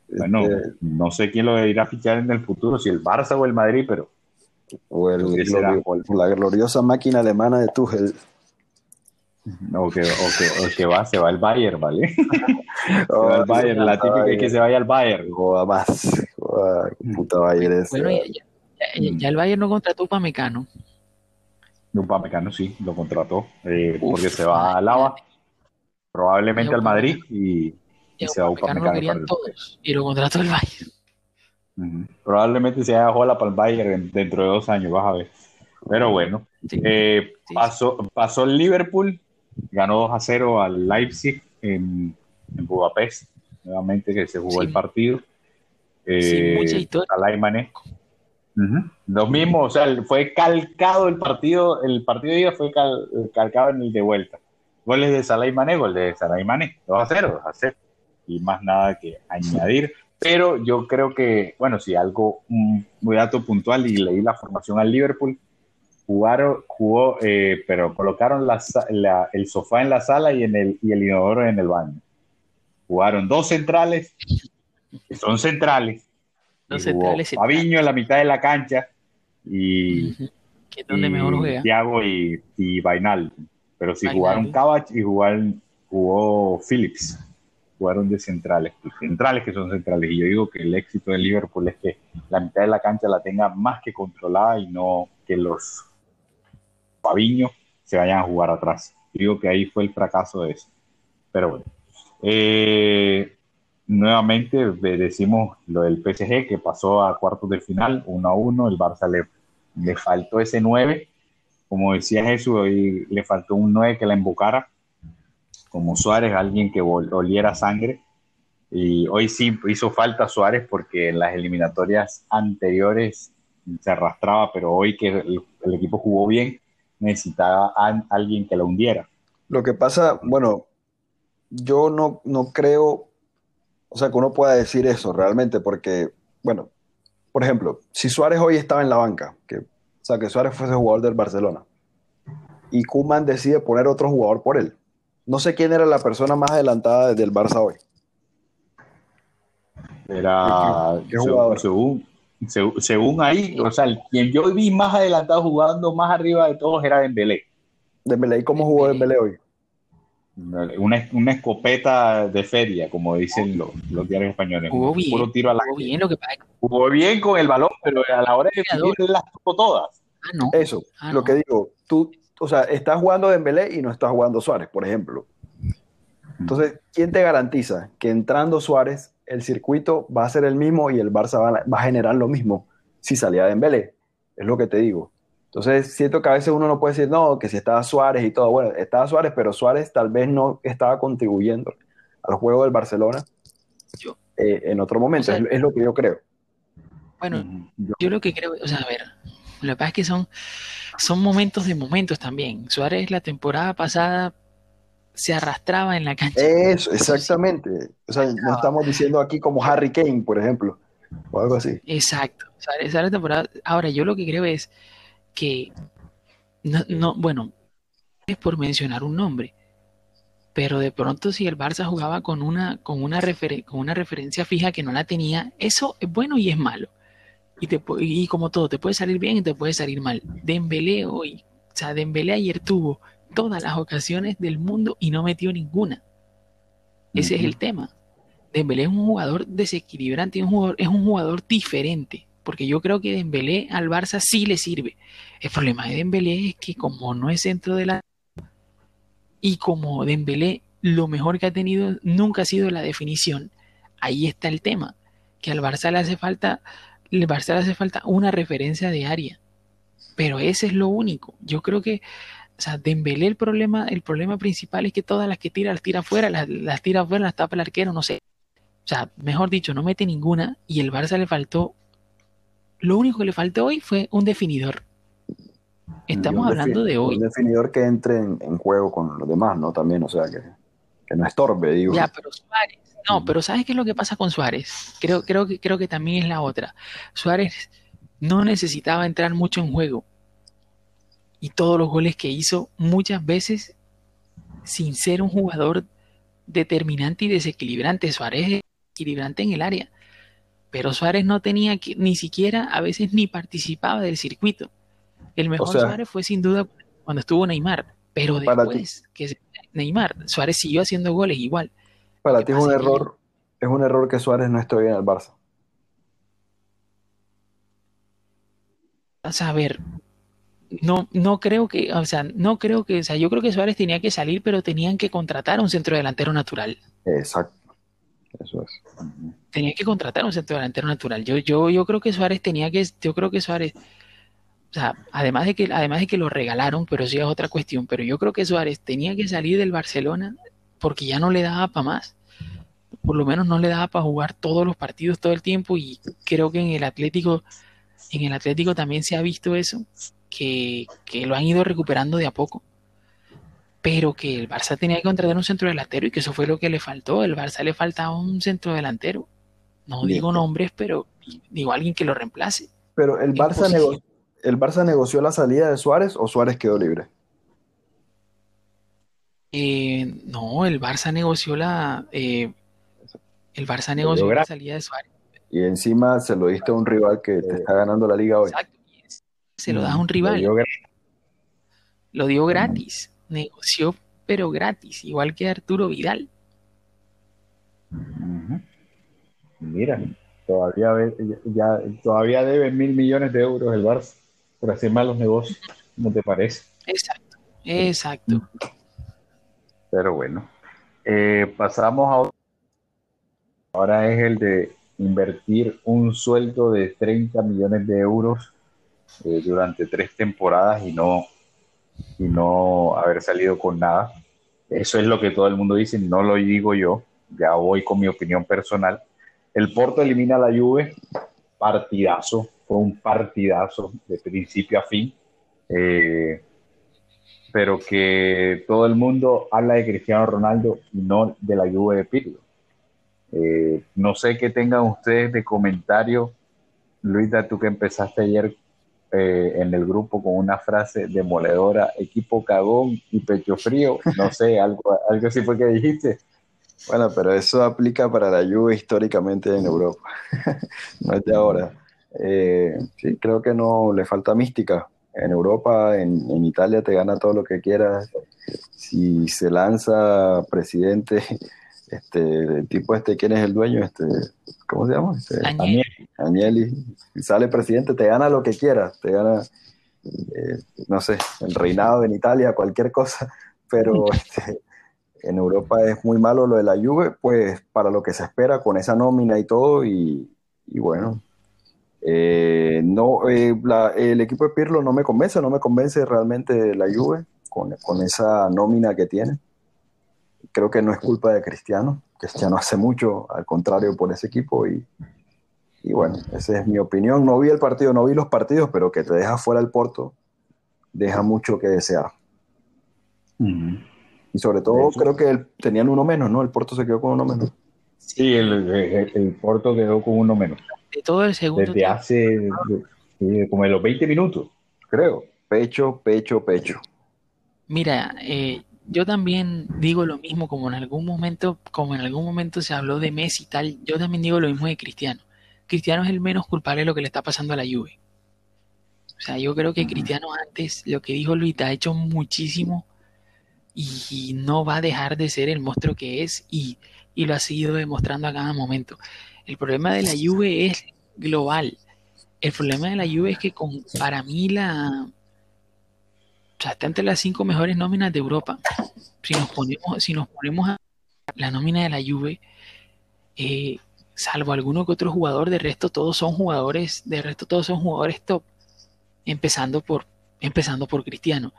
Bueno, este- no sé quién lo irá a fichar en el futuro, si el Barça o el Madrid, pero. O, el, la gloriosa máquina alemana de Tuchel. O que, o, que, va, se va el Bayern, ¿vale? se va el Bayern, la típica es que se vaya al Bayern. Joda más. puta Bayern es. Bueno, ya, ya, el Bayern no contrató para Mecano. para Mecano sí, lo contrató. Eh, porque se va a Lava, probablemente al Madrid y, se va a Upamecano. Lo todos y lo contrató el Bayern. Probablemente se haga Jola para el Bayern dentro de dos años, vas a ver. Pero bueno, eh, pasó, pasó el Liverpool, ganó 2 a 0 al Leipzig en, en Budapest, nuevamente que se jugó el partido. Eh, mucha historia. Lo mismo, o sea, fue calcado el partido, el partido de ida fue calcado en el de vuelta. Goles de Salah y Mané, gol de Salah y Mané, 2 a 0, 2 a 0. Y más nada que añadir. Pero yo creo que, bueno, si algo, un, dato puntual y leí la formación al Liverpool, jugaron, jugó, eh, pero colocaron la, el sofá en la sala y, en el, y el inodoro en el baño. Jugaron dos centrales, que son centrales, centrales. Fabiño en la mitad de la cancha y. Que es donde mejor juega. Thiago y, y Bainal. Pero si jugaron Cavach y jugaron, jugó Phillips. Jugaron de centrales. Centrales que son centrales. Y yo digo que el éxito de Liverpool es que la mitad de la cancha la tenga más que controlada y no que los Fabiño se vayan a jugar atrás. digo que ahí fue el fracaso de eso. Pero bueno. Eh, nuevamente decimos lo del PSG que pasó a cuartos de final, 1 a 1, el Barça le, le faltó ese 9, como decía Jesús, hoy le faltó un 9 que la embocara, como Suárez, alguien que oliera sangre, y hoy sí hizo falta Suárez porque en las eliminatorias anteriores se arrastraba, pero hoy que el, equipo jugó bien, necesitaba a alguien que la hundiera. Lo que pasa, bueno, yo no, no creo o sea, que uno pueda decir eso realmente, porque, bueno, por ejemplo, si Suárez hoy estaba en la banca, que, o sea, que Suárez fuese jugador del Barcelona, y Kuman decide poner otro jugador por él, no sé quién era la persona más adelantada del Barça hoy. Era ¿Qué, jugador? Según, según, ahí, o sea, quien yo vi más adelantado jugando más arriba de todos era Dembélé. Dembélé, ¿y cómo jugó Dembélé hoy? Una, una, escopeta de feria, como dicen los, los diarios españoles. Jugó bien, puro tiro a la jugó bien, lo que pasa. Jugó bien con el balón, pero a la hora de definir las tuvo todas. Ah, no. Eso, ah, lo que digo, tú, o sea, estás jugando Dembélé y no estás jugando Suárez, por ejemplo. Entonces, ¿quién te garantiza que entrando Suárez, el circuito va a ser el mismo y el Barça va a, va a generar lo mismo si salía Dembélé? Es lo que te digo. Entonces, siento que a veces uno no puede decir, no, que si estaba Suárez y todo. Bueno, estaba Suárez, pero Suárez tal vez no estaba contribuyendo al juego del Barcelona eh, en otro momento. es, lo que yo creo. Bueno, yo, lo que creo, o sea, a ver, lo que pasa es que son, son momentos de momentos también. Suárez la temporada pasada se arrastraba en la cancha. Eso, exactamente. O sea, no estamos diciendo aquí como Harry Kane, por ejemplo, o algo así. Exacto. Suárez, la temporada. Ahora, yo lo que creo es que, no, bueno, es por mencionar un nombre, pero de pronto si el Barça jugaba con una, con una, con una referencia fija que no la tenía, eso es bueno y es malo. Y, te, y como todo, te puede salir bien y te puede salir mal. Dembélé hoy, o sea, Dembélé ayer tuvo todas las ocasiones del mundo y no metió ninguna. Ese es el tema. Dembélé es un jugador desequilibrante, un jugador, es un jugador diferente porque yo creo que Dembélé al Barça sí le sirve. El problema de Dembélé es que como no es centro de la y como Dembélé lo mejor que ha tenido nunca ha sido la definición, ahí está el tema, que al Barça le hace falta al Barça le hace falta una referencia de área. Pero ese es lo único. Yo creo que o sea, Dembélé el problema, el problema principal es que todas las que tira las tira afuera, las, las tira afuera, las tapa el arquero, no sé. O sea, mejor dicho, no mete ninguna y el Barça le faltó lo único que le faltó hoy fue un definidor. Estamos hablando de hoy. Un definidor que entre en, juego con los demás, ¿no? También, o sea, que, que no estorbe, digo. Ya, pero Suárez. No, pero ¿sabes qué es lo que pasa con Suárez? Creo, creo, que, creo que también es la otra. Suárez no necesitaba entrar mucho en juego. Y todos los goles que hizo, muchas veces, sin ser un jugador determinante y desequilibrante. Suárez es equilibrante en el área pero Suárez no tenía que, ni siquiera, a veces ni participaba del circuito. El mejor Suárez fue sin duda cuando estuvo Neymar, pero después que Neymar, Suárez siguió haciendo goles igual. Para ti es un error, es un error que Suárez no esté bien en el Barça. a ver, no, no creo que, o sea, no creo que, o sea, yo creo que Suárez tenía que salir, pero tenían que contratar a un centro delantero natural. Exacto. Eso es. Tenía que contratar un centro delantero natural. Yo, yo, yo creo que Suárez tenía que, yo creo que Suárez, o sea, además de que, además de que lo regalaron, pero sí es otra cuestión, pero yo creo que Suárez tenía que salir del Barcelona porque ya no le daba para más. Por lo menos no le daba para jugar todos los partidos todo el tiempo y creo que en el Atlético, en el Atlético también se ha visto eso, que, que lo han ido recuperando de a poco. Pero que el Barça tenía que contratar un centro delantero y que eso fue lo que le faltó. El Barça le faltaba un centro delantero. No digo nombres, pero digo alguien que lo reemplace. Pero el Barça, ¿el Barça negoció la salida de Suárez o Suárez quedó libre? Eh, no, el Barça negoció la. Eh, el Barça negoció la salida de Suárez. Y encima se lo diste a un rival que te está ganando la liga hoy. Exacto. Se lo das a un rival. Lo dio, gratis. Negoció, pero gratis. Igual que Arturo Vidal. Mira, todavía, ya, todavía debe mil millones de euros el Barça por hacer malos negocios. ¿No te parece? Exacto. Exacto. Pero bueno, eh, pasamos a Ahora es el de invertir un sueldo de 30 millones de euros eh, durante tres temporadas y no, y no haber salido con nada. Eso es lo que todo el mundo dice, no lo digo yo, ya voy con mi opinión personal. El Porto elimina a la Juve, partidazo, fue un partidazo de principio a fin. Eh, pero que todo el mundo habla de Cristiano Ronaldo y no de la Juve de Pirlo. Eh, no sé qué tengan ustedes de comentario, Luisa, tú que empezaste ayer eh, en el grupo con una frase demoledora, equipo cagón y pecho frío, no sé, algo, algo así fue que dijiste. Bueno, pero eso aplica para la Juve históricamente en Europa, no es de ahora. Eh, sí, creo que no le falta mística en Europa, en, Italia te gana todo lo que quieras. Si se lanza presidente, este, el tipo este, ¿quién es el dueño? Este, ¿Cómo se llama? Este, Agnelli. Si sale presidente, te gana lo que quieras, te gana, eh, no sé, el reinado en Italia, cualquier cosa, pero este, en Europa es muy malo lo de la Juve, pues para lo que se espera con esa nómina y todo, y, y bueno, eh, no, eh, el equipo de Pirlo no me convence, no me convence realmente la Juve con, esa nómina que tiene. Creo que no es culpa de Cristiano. Cristiano hace mucho, al contrario, por ese equipo. Y, bueno, esa es mi opinión. No vi el partido, no vi los partidos, pero que te deja fuera el Porto, deja mucho que desear. Y sobre todo, creo que tenían uno menos, ¿no? El Porto se quedó con uno menos. Sí, el Porto quedó con uno menos todo el segundo Desde hace como en los 20 minutos, creo. Pecho, pecho, pecho. Mira, eh, yo también digo lo mismo, como en algún momento, como en algún momento se habló de Messi y tal, yo también digo lo mismo de Cristiano. Cristiano es el menos culpable de lo que le está pasando a la Juve. O sea, yo creo que Cristiano antes, lo que dijo Luis, ha hecho muchísimo y no va a dejar de ser el monstruo que es y, y lo ha seguido demostrando a cada momento. El problema de la Juve es global. El problema de la Juve es que con, para mí la... O sea, está entre las cinco mejores nóminas de Europa. Si nos ponemos, si nos ponemos a la nómina de la Juve, eh, salvo alguno que otro jugador, de resto todos son jugadores, de resto todos son jugadores top, empezando por, empezando por Cristiano.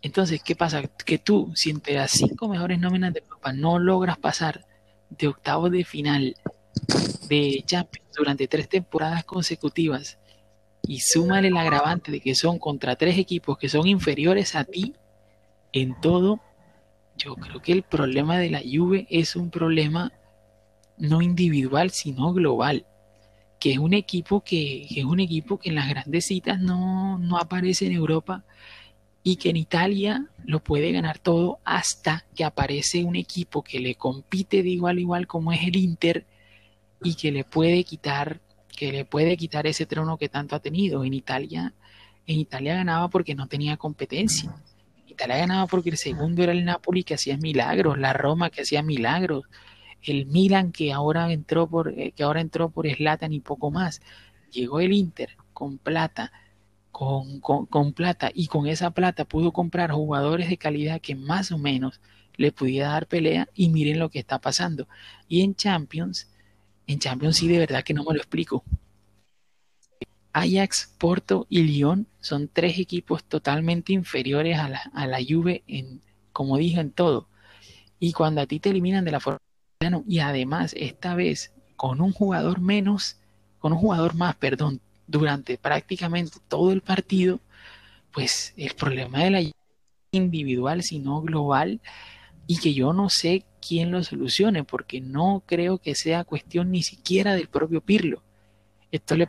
Entonces, ¿qué pasa? Que tú, si entre las cinco mejores nóminas de Europa no logras pasar de octavos de final de Champions durante tres temporadas consecutivas y súmale el agravante de que son contra tres equipos que son inferiores a ti en todo, yo creo que el problema de la Juve es un problema no individual, sino global. Que es un equipo que, es un equipo que en las grandes citas no, no aparece en Europa y que en Italia lo puede ganar todo hasta que aparece un equipo que le compite de igual a igual como es el Inter y que le puede quitar que le puede quitar ese trono que tanto ha tenido. En Italia, en Italia ganaba porque no tenía competencia. En Italia ganaba porque el segundo era el Napoli que hacía milagros, la Roma que hacía milagros, el Milan que ahora entró por eh, que ahora entró por Zlatan y poco más. Llegó el Inter con plata, con, con, con plata y con esa plata pudo comprar jugadores de calidad que más o menos le pudiera dar pelea y miren lo que está pasando. Y en Champions en Champions sí de verdad que no me lo explico. Ajax, Porto y Lyon son tres equipos totalmente inferiores a la, a la Juve en, como dije, en todo. Y cuando a ti te eliminan de la forma y además esta vez con un jugador menos, con un jugador más, perdón, durante prácticamente todo el partido, pues el problema de la individual, sino global, y que yo no sé quién lo solucione, porque no creo que sea cuestión ni siquiera del propio Pirlo. Esto le,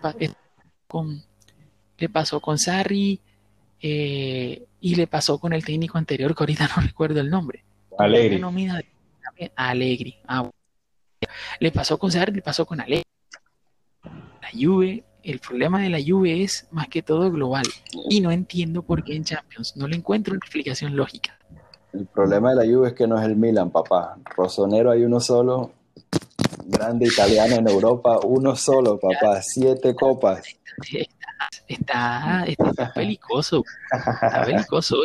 con, le pasó con Sarri eh, y le pasó con el técnico anterior, que ahorita no recuerdo el nombre. Alegri. Alegri. Ah, le pasó con Sarri, le pasó con Alegri. La Juve, el problema de la Juve es más que todo global. Y no entiendo por qué en Champions. No le encuentro una explicación lógica. El problema de la Juve es que no es el Milan, papá. Rosonero hay uno solo, grande italiano en Europa, uno solo, papá. Siete copas. Está, está, está pelicoso. Está pelicoso.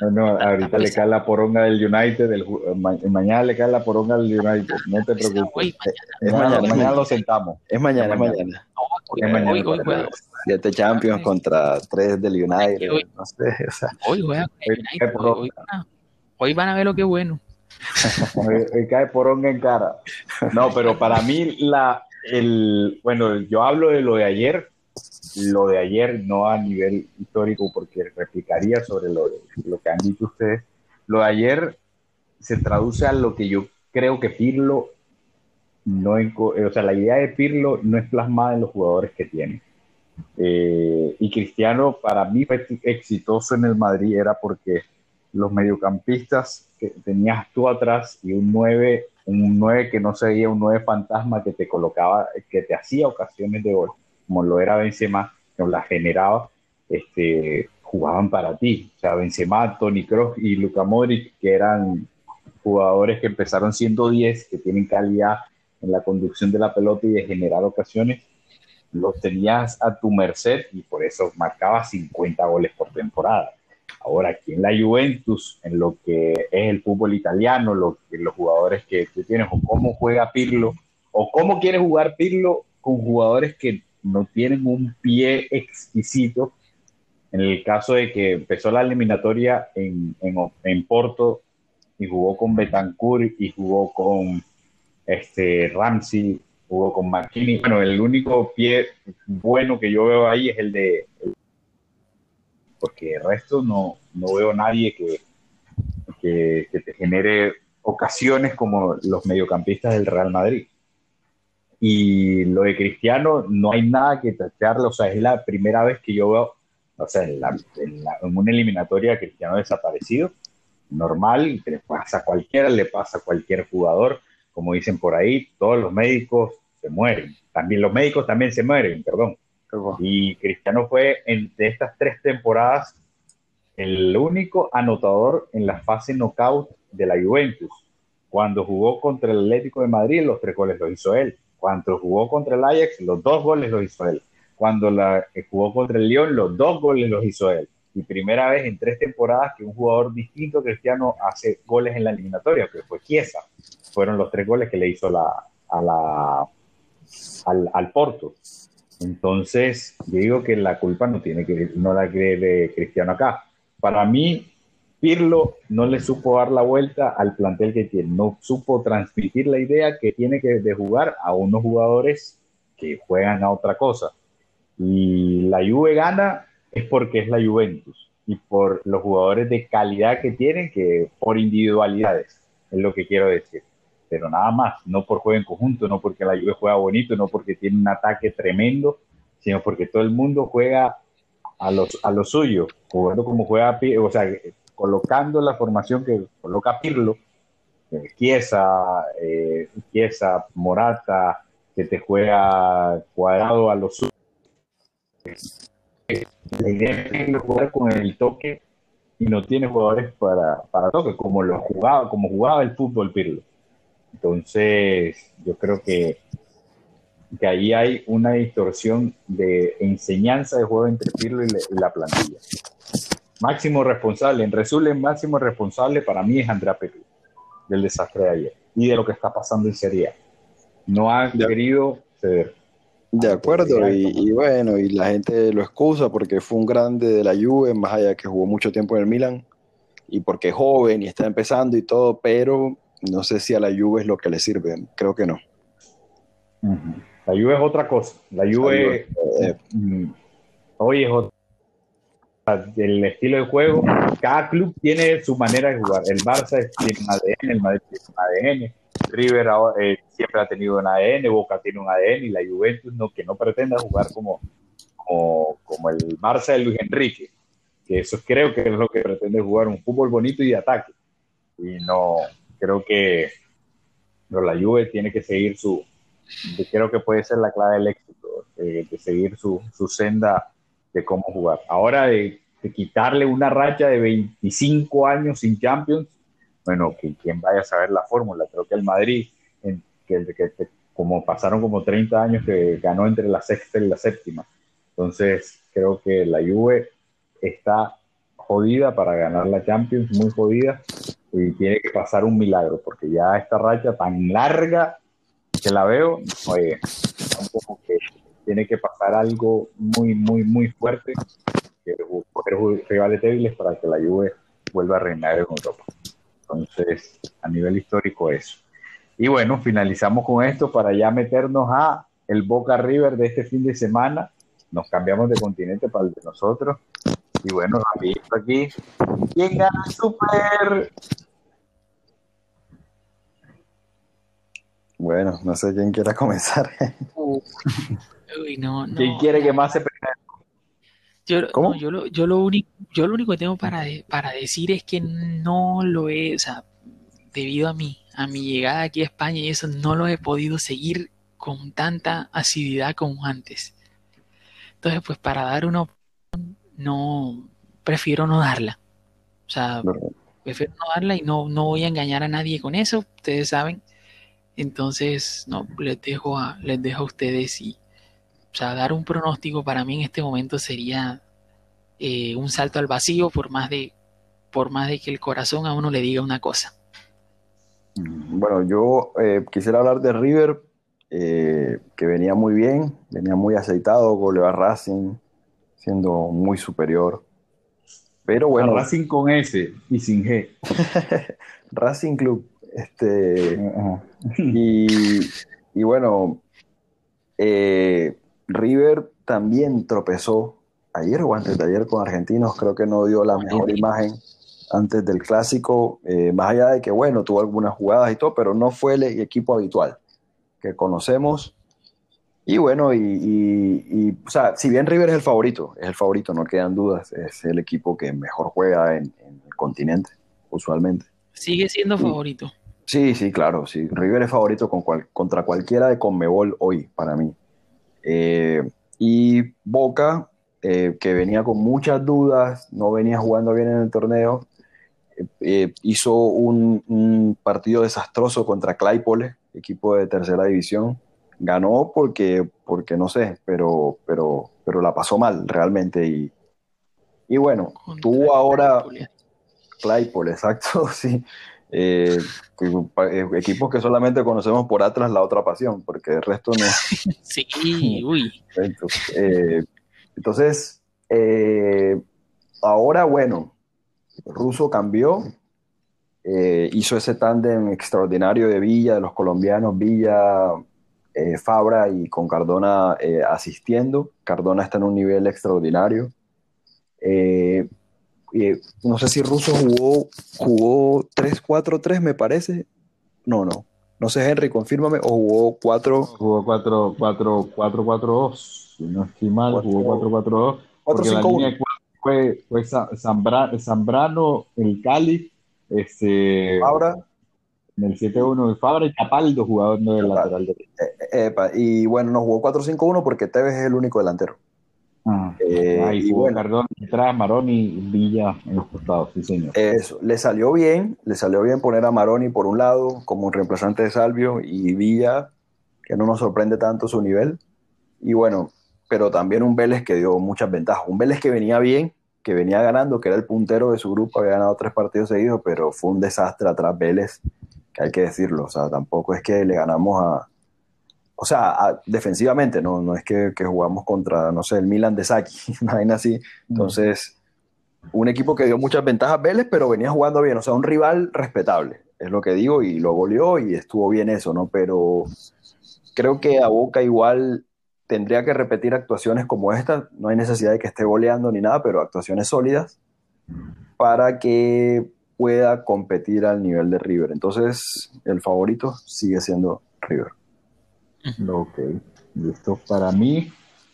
No, no, ahorita le cae la poronga del United, mañana le cae la poronga del United, no te preocupes. Es mañana, mañana, lo sentamos. Es mañana, es mañana. Es mañana. Siete Champions contra tres del United, no sé. O sea. Hoy hoy, van a ver lo que bueno. hoy, cae poronga en cara. No, pero para mí la, el, bueno, yo hablo de lo de ayer, lo de ayer, no a nivel histórico, porque replicaría sobre lo, lo que han dicho ustedes. Lo de ayer se traduce a lo que yo creo que Pirlo no, o sea, la idea de Pirlo no es plasmada en los jugadores que tiene. Eh, y Cristiano, para mí, fue exitoso en el Madrid, era porque los mediocampistas que tenías tú atrás y un 9, un 9 que no sería un 9 fantasma que te colocaba, que te hacía ocasiones de gol como lo era Benzema, que la generaba, este, jugaban para ti. O sea, Benzema, Toni Kroos y Luka Modric, que eran jugadores que empezaron siendo 10, que tienen calidad en la conducción de la pelota y de generar ocasiones, los tenías a tu merced y por eso marcaba 50 goles por temporada. Ahora, aquí en la Juventus, en lo que es el fútbol italiano, los jugadores que tú tienes, o cómo juega Pirlo, o cómo quiere jugar Pirlo con jugadores que no tienen un pie exquisito. En el caso de que empezó la eliminatoria en, en, Porto y jugó con Betancourt y jugó con este Ramsey, jugó con McKinney. Bueno, el único pie bueno que yo veo ahí es el de. Porque el resto no, no veo nadie que, que, que te genere ocasiones como los mediocampistas del Real Madrid. Y lo de Cristiano, no hay nada que tacharle, o sea, es la primera vez que yo veo, o sea, en, una eliminatoria Cristiano desaparecido, normal, le pasa a cualquiera, le pasa a cualquier jugador, como dicen por ahí, todos los médicos se mueren, también los médicos también se mueren, perdón. Y Cristiano fue en, de estas tres temporadas el único anotador en la fase knockout de la Juventus. Cuando jugó contra el Atlético de Madrid, los tres goles los hizo él. Cuando jugó contra el Ajax, los dos goles los hizo él. Cuando la, eh, jugó contra el Lyon, los dos goles los hizo él. Y primera vez en tres temporadas que un jugador distinto cristiano hace goles en la eliminatoria, que fue Chiesa. Fueron los tres goles que le hizo la, a la, al, al Porto. Entonces, yo digo que la culpa no tiene que no la cree Cristiano acá. Para mí, Pirlo no le supo dar la vuelta al plantel que tiene, no supo transmitir la idea que tiene que de jugar a unos jugadores que juegan a otra cosa. Y la Juve gana es porque es la Juventus y por los jugadores de calidad que tienen, que por individualidades, es lo que quiero decir. Pero nada más, no por juego en conjunto, no porque la Juve juega bonito, no porque tiene un ataque tremendo, sino porque todo el mundo juega a, los, a lo suyo, jugando como juega, o sea, colocando la formación que coloca Pirlo, eh, Chiesa, eh, Morata, que te juega cuadrado a los la idea es jugar con el toque y no tiene jugadores para, para toque, como lo jugaba, como jugaba el fútbol Pirlo. Entonces, yo creo que, que ahí hay una distorsión de enseñanza de juego entre Pirlo y la plantilla máximo responsable, en resumen, máximo responsable para mí es Andrea Petru, del desastre de ayer y de lo que está pasando en Serie A. No ha querido ceder. De acuerdo, y, bueno, y la gente lo excusa porque fue un grande de la Juve, más allá que jugó mucho tiempo en el Milan, y porque es joven y está empezando y todo, pero no sé si a la Juve es lo que le sirve, creo que no. La Juve es otra cosa, la Juve, eh, mm, hoy es otra el estilo de juego, cada club tiene su manera de jugar. El Barça tiene un ADN, el Madrid tiene un ADN, River eh, siempre ha tenido un ADN, Boca tiene un ADN y la Juventus no, que no pretenda jugar como, como, el Barça de Luis Enrique, que eso creo que es lo que pretende jugar, un fútbol bonito y de ataque. Y no, creo que la Juve tiene que seguir su, creo que puede ser la clave del éxito, de seguir su, su senda de cómo jugar. Ahora de, quitarle una racha de 25 años sin Champions, bueno, que vaya a saber la fórmula. Creo que el Madrid, que, como pasaron como 30 años que ganó entre la sexta y la séptima. Entonces, creo que la Juve está jodida para ganar la Champions, muy jodida, y tiene que pasar un milagro, porque ya esta racha tan larga que la veo, oye, como que tiene que pasar algo muy, muy, muy fuerte que rivales débiles para que la Juve vuelva a reinar en Europa. Entonces, a nivel histórico eso. Y bueno, finalizamos con esto para ya meternos a el Boca River de este fin de semana. Nos cambiamos de continente para el de nosotros. Y bueno, rapidito aquí. ¿Quién gana el Super? Bueno, no sé quién quiera comenzar. ¿Quién quiere que más se yo, yo, lo, yo, lo único, yo lo único que tengo para, para decir es que no lo he, o sea, debido a mí, a mi llegada aquí a España y eso, no lo he podido seguir con tanta asiduidad como antes. Entonces, pues para dar una opinión, no, prefiero no darla. O sea, prefiero no darla y no, no voy a engañar a nadie con eso, ustedes saben. Entonces, no, les dejo a, les dejo a ustedes y o sea, dar un pronóstico para mí en este momento sería eh, un salto al vacío por más de por más de que el corazón a uno le diga una cosa. Mm, bueno, yo eh, quisiera hablar de River, eh, que venía muy bien, venía muy aceitado, goleó a Racing, siendo muy superior. Pero bueno. Racing con S y sin G. Racing Club. Este, y, y, bueno, River también tropezó ayer o antes de ayer con Argentinos, creo que no dio la mejor imagen antes del clásico, eh, más allá de que, bueno, tuvo algunas jugadas y todo, pero no fue el equipo habitual que conocemos. Y bueno, y, o sea, si bien River es el favorito, es el favorito, no quedan dudas, es el equipo que mejor juega en, el continente, usualmente. Sigue siendo favorito. Sí, sí, claro, sí. River es favorito con contra cualquiera de Conmebol hoy, para mí. Eh, y Boca, eh, que venía con muchas dudas, no venía jugando bien en el torneo, eh, hizo un, partido desastroso contra Claypole, equipo de tercera división. Ganó porque, porque no sé, pero, pero, pero la pasó mal realmente. Y, y bueno, tuvo ahora Claypole, exacto, sí. Eh, eh, equipos que solamente conocemos por Atlas la otra pasión, porque el resto no. sí, uy. Entonces, eh, ahora, bueno, Russo cambió, hizo ese tándem extraordinario de Villa, de los colombianos, Villa, Fabra y con Cardona asistiendo. Cardona está en un nivel extraordinario no sé si Russo jugó, jugó 3-4-3, me parece. No, no. No sé, Henry, confírmame. O jugó 4. Jugó 4-4-4-2. Si no estoy mal, jugó 4-4-2. Porque la línea fue, fue Zambrano, el Cali. Este, Fabra. En el 7-1 Fabra y Capaldo, jugador no del lateral derecho. Eh, y bueno, no jugó 4-5-1 porque Tevez es el único delantero. Ah, eh, y bueno, Cardón detrás, Maroni, Villa en los costados, sí señor. Eso, le salió bien, le salió bien poner a Maroni por un lado como un reemplazante de Salvio y Villa, que no nos sorprende tanto su nivel. Y bueno, pero también un Vélez que dio muchas ventajas. Un Vélez que venía bien, que venía ganando, que era el puntero de su grupo, había ganado tres partidos seguidos, pero fue un desastre atrás Vélez, que hay que decirlo. O sea, tampoco es que le ganamos a, o sea, defensivamente, no, no es que, jugamos contra, no sé, el Milan de Saki, una así. Entonces, un equipo que dio muchas ventajas Vélez, pero venía jugando bien, o sea, un rival respetable, es lo que digo, y lo goleó y estuvo bien eso, ¿no? Pero creo que a Boca igual tendría que repetir actuaciones como esta, no hay necesidad de que esté goleando ni nada, pero actuaciones sólidas para que pueda competir al nivel de River. Entonces, el favorito sigue siendo River. Ok, listo. Para mí,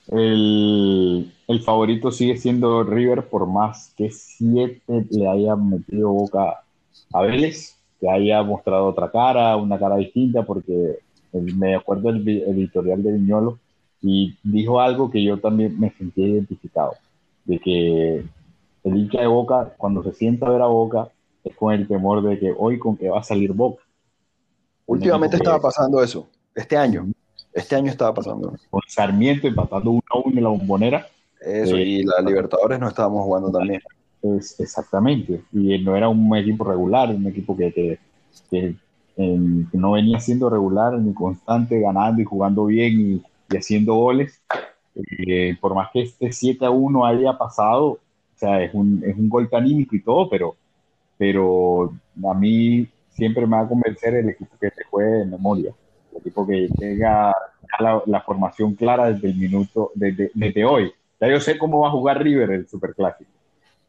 el, favorito sigue siendo River por más que siete le haya metido boca a Vélez, que haya mostrado otra cara, una cara distinta, porque me acuerdo el editorial de Viñolo y dijo algo que yo también me sentí identificado, de que el hincha de Boca, cuando se sienta a ver a Boca, es con el temor de que hoy con que va a salir Boca. Últimamente estaba pasando eso, este año. Este año estaba pasando. Con Sarmiento empatando 1 a 1 en la bombonera. Eso, y eh, la Libertadores no estábamos jugando también. Es, exactamente. Y no era un equipo regular, un equipo que, que, no venía siendo regular ni constante, ganando y jugando bien y, haciendo goles. Eh, por más que este 7 a 1 haya pasado, o sea, es un, es un gol anímico y todo, pero, pero a mí siempre me va a convencer el equipo que se juegue de memoria equipo que tenga la, formación clara desde el minuto, desde, desde, hoy. Ya yo sé cómo va a jugar River el Superclásico.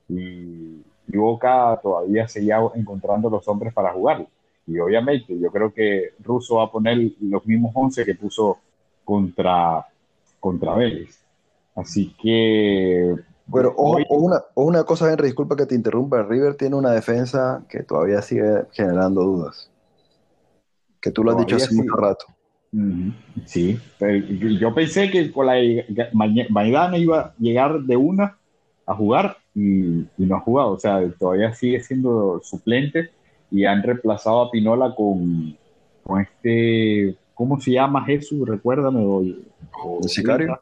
Y, y Boca todavía seguía encontrando los hombres para jugar. Y obviamente yo creo que Russo va a poner los mismos 11 que puso contra, contra Vélez. Así que... Bueno, o, una, una cosa, Henry, disculpa que te interrumpa. River tiene una defensa que todavía sigue generando dudas que tú lo has dicho hace mucho rato. Sí, yo pensé que con la Maidana iba a llegar de una a jugar y, no ha jugado, o sea, todavía sigue siendo suplente y han reemplazado a Pinola con, con este, ¿cómo se llama Jesús? Recuérdame. ¿El sicario?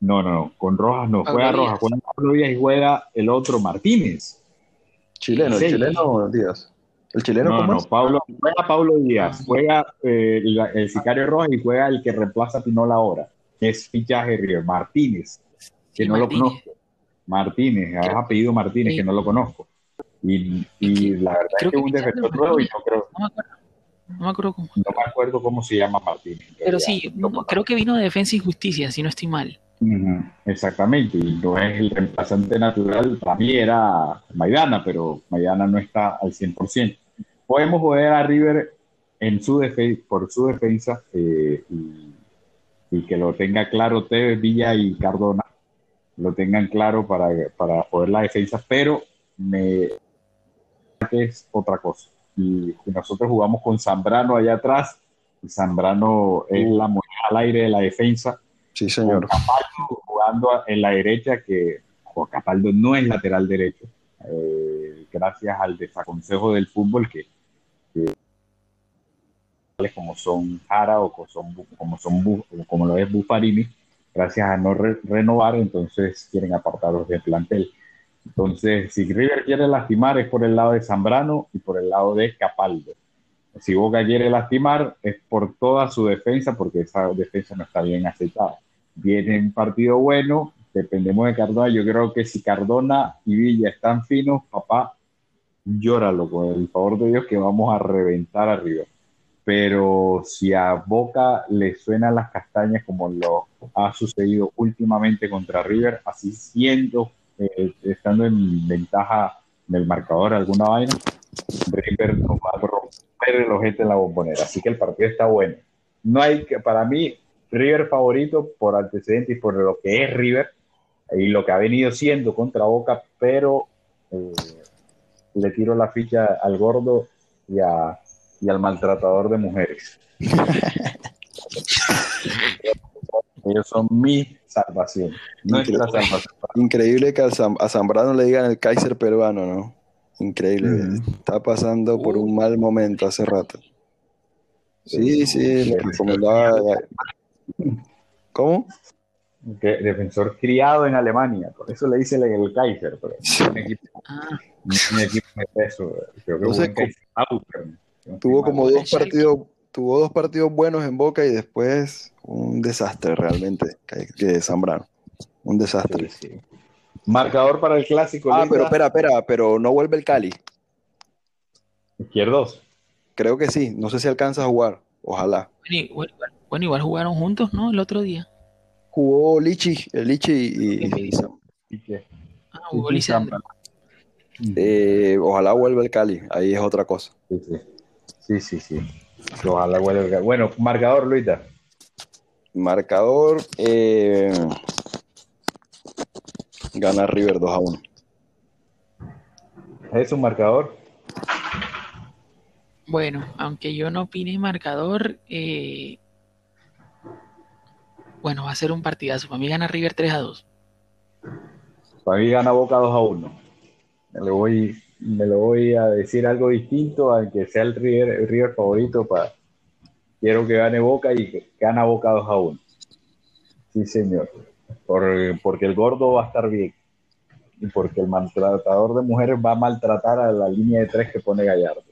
No, no, no, con Rojas no, juega Rojas, con Pablo Díaz y juega el otro Martínez. Chileno, el chileno Díaz. ¿El chileno no, no, Pablo, juega Pablo Díaz, juega eh, el, Sicario Rojas y juega el que reemplaza a Pinola ahora, que es fichaje Río, Martínez, que no lo conozco. Martínez, has apellido Martínez, que no lo conozco. Y, y la verdad es que es un defensor nuevo y no creo. No me acuerdo. No me acuerdo cómo. No me acuerdo cómo se llama Martínez. Pero sí, creo que vino de Defensa y Justicia, si no estoy mal. Exactamente, y no es el reemplazante natural, para mí era Maidana, pero Maidana no está al 100% podemos joder a River en su por su defensa eh, y, que lo tenga claro Tevez, Villa y Cardona, lo tengan claro para, para joder la defensa, pero me es otra cosa. Y nosotros jugamos con Zambrano allá atrás, y Zambrano es la moneda al aire de la defensa. Sí, señor. Capaldo jugando en la derecha, que Capaldo no es lateral derecho, eh, gracias al desaconsejo del fútbol que como son Jara o como son, como, son, como lo es Buffarini, gracias a no renovar, entonces quieren apartarlos del plantel. Entonces, si River quiere lastimar es por el lado de Zambrano y por el lado de Capaldo. Si Boca quiere lastimar es por toda su defensa, porque esa defensa no está bien aceitada. Viene un partido bueno, dependemos de Cardona. Yo creo que si Cardona y Villa están finos, papá, llóralo con el favor de Dios que vamos a reventar arriba. Pero si a Boca le suenan las castañas como lo ha sucedido últimamente contra River, así siendo, eh, estando en ventaja del marcador alguna vaina, River nos va a romper el ojete en la bombonera. Así que el partido está bueno. No hay que, para mí, River favorito por antecedentes y por lo que es River y lo que ha venido siendo contra Boca, pero eh, le tiro la ficha al gordo y, y al maltratador de mujeres. Ellos son mi salvación, Increíble. que a Zambrano le digan el Kaiser peruano, ¿no? Increíble. Está pasando por un mal momento hace rato. Sí, sí, ¿Cómo? defensor criado en Alemania, por eso le dicen el Kaiser, pero un equipo, ah. un equipo de peso. Tuvo como dos partidos tuvo dos partidos buenos en Boca y después un desastre realmente que, Zambrano. Un desastre. Marcador para el clásico. Ah, pero espera, espera, pero no vuelve el Cali. Izquierdos. Creo que sí, no sé si alcanza a jugar, ojalá. Bueno, igual, jugaron juntos, ¿no? El otro día. Jugó Lichi, el Lichi y, y, Ah, jugó Lisandro. Eh, ojalá vuelva el Cali, ahí es otra cosa. Sí, sí, sí. Ojalá vuelva el Cali. Bueno, marcador, Luita. Marcador, eh, gana River 2 a 1. ¿Es un marcador? Bueno, aunque yo no opine marcador, eh, bueno, va a ser un partidazo. Para mí gana River 3 a 2. Para mí gana Boca 2 a 1. Me lo voy, me lo voy a decir algo distinto, aunque sea el River, River favorito. Para, quiero que gane Boca y que gana Boca 2 a 1. Sí, señor. porque el gordo va a estar bien. Y porque el maltratador de mujeres va a maltratar a la línea de tres que pone Gallardo.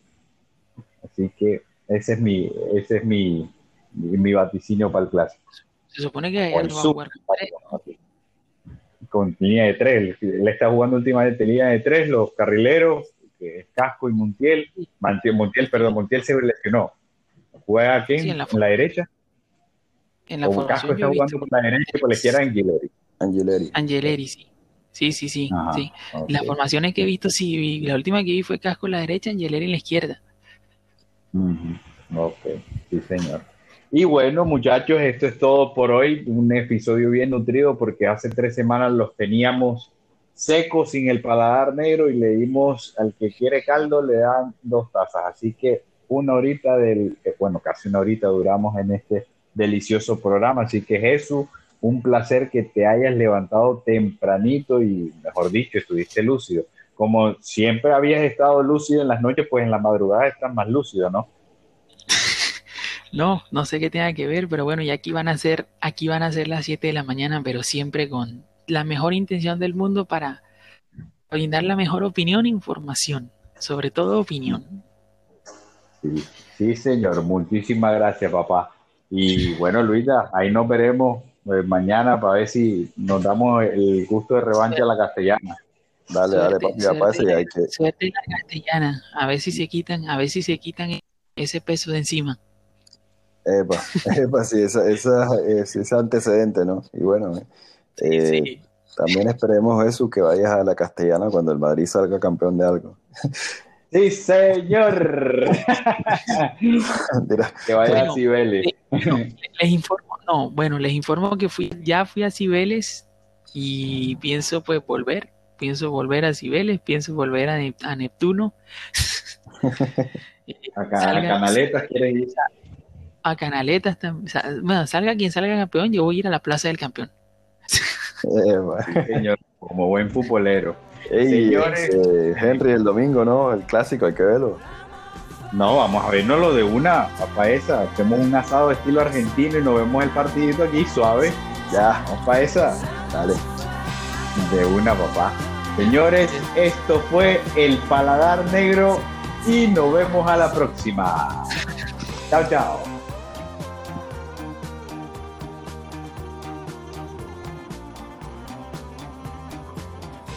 Así que ese es mi, ese es mi, mi, vaticinio para el clásico. Se supone que Gallardo va a jugar con línea de tres. Él está jugando últimamente línea de tres, los carrileros, que es Casco y Montiel. Montiel, perdón, Montiel se lesionó. ¿Juega aquí en, la, derecha? En la Como Casco está jugando por la derecha y por la izquierda Angeleri. Angeleri. Angeleri, sí. Sí, sí, sí. sí. Las formaciones que he visto, sí, la última que vi fue Casco en la derecha, Angeleri en la izquierda. Ok, sí, señor. Y bueno, muchachos, esto es todo por hoy. Un episodio bien nutrido porque hace tres semanas los teníamos secos sin el paladar negro y le dimos al que quiere caldo, le dan dos tazas. Así que una horita del, eh, bueno, casi una horita duramos en este delicioso programa. Así que Jesús, un placer que te hayas levantado tempranito y, mejor dicho, estuviste lúcido. Como siempre habías estado lúcido en las noches, pues en la madrugada estás más lúcido, ¿no? No, no sé qué tenga que ver, pero bueno, ya aquí van a ser, aquí van a ser las 7 de la mañana, pero siempre con la mejor intención del mundo para brindar la mejor opinión e información, sobre todo opinión. Sí, sí, señor, muchísimas gracias, papá. Y bueno, Luisa, ahí nos veremos eh, mañana para ver si nos damos el gusto de revancha a la castellana. Dale, dale, papi, suerte, hay que... suerte la castellana, a ver si se quitan, a ver si se quitan ese peso de encima. Epa, epa, sí, esa, esa, ese antecedente, ¿no? Y bueno, eh, también esperemos eso, que vayas a la castellana cuando el Madrid salga campeón de algo. Sí, señor. que vaya a Cibeles. les informo, no, bueno, les informo que fui, ya fui a Cibeles y pienso pues volver, pienso volver a Cibeles, pienso volver a, Neptuno. a, Canaletas quieres ir a Canaletas, bueno, salga quien salga campeón, yo voy a ir a la plaza del campeón. Eh, señor, como buen futbolero. Señores, Henry, el domingo, ¿no? El clásico, hay que verlo. No, vamos a vernos lo de una, papá esa. Hacemos un asado estilo argentino y nos vemos el partidito aquí, suave. Ya, vamos esa. Dale. De una, papá. Señores, esto fue El Paladar Negro y nos vemos a la próxima. Chao, chao.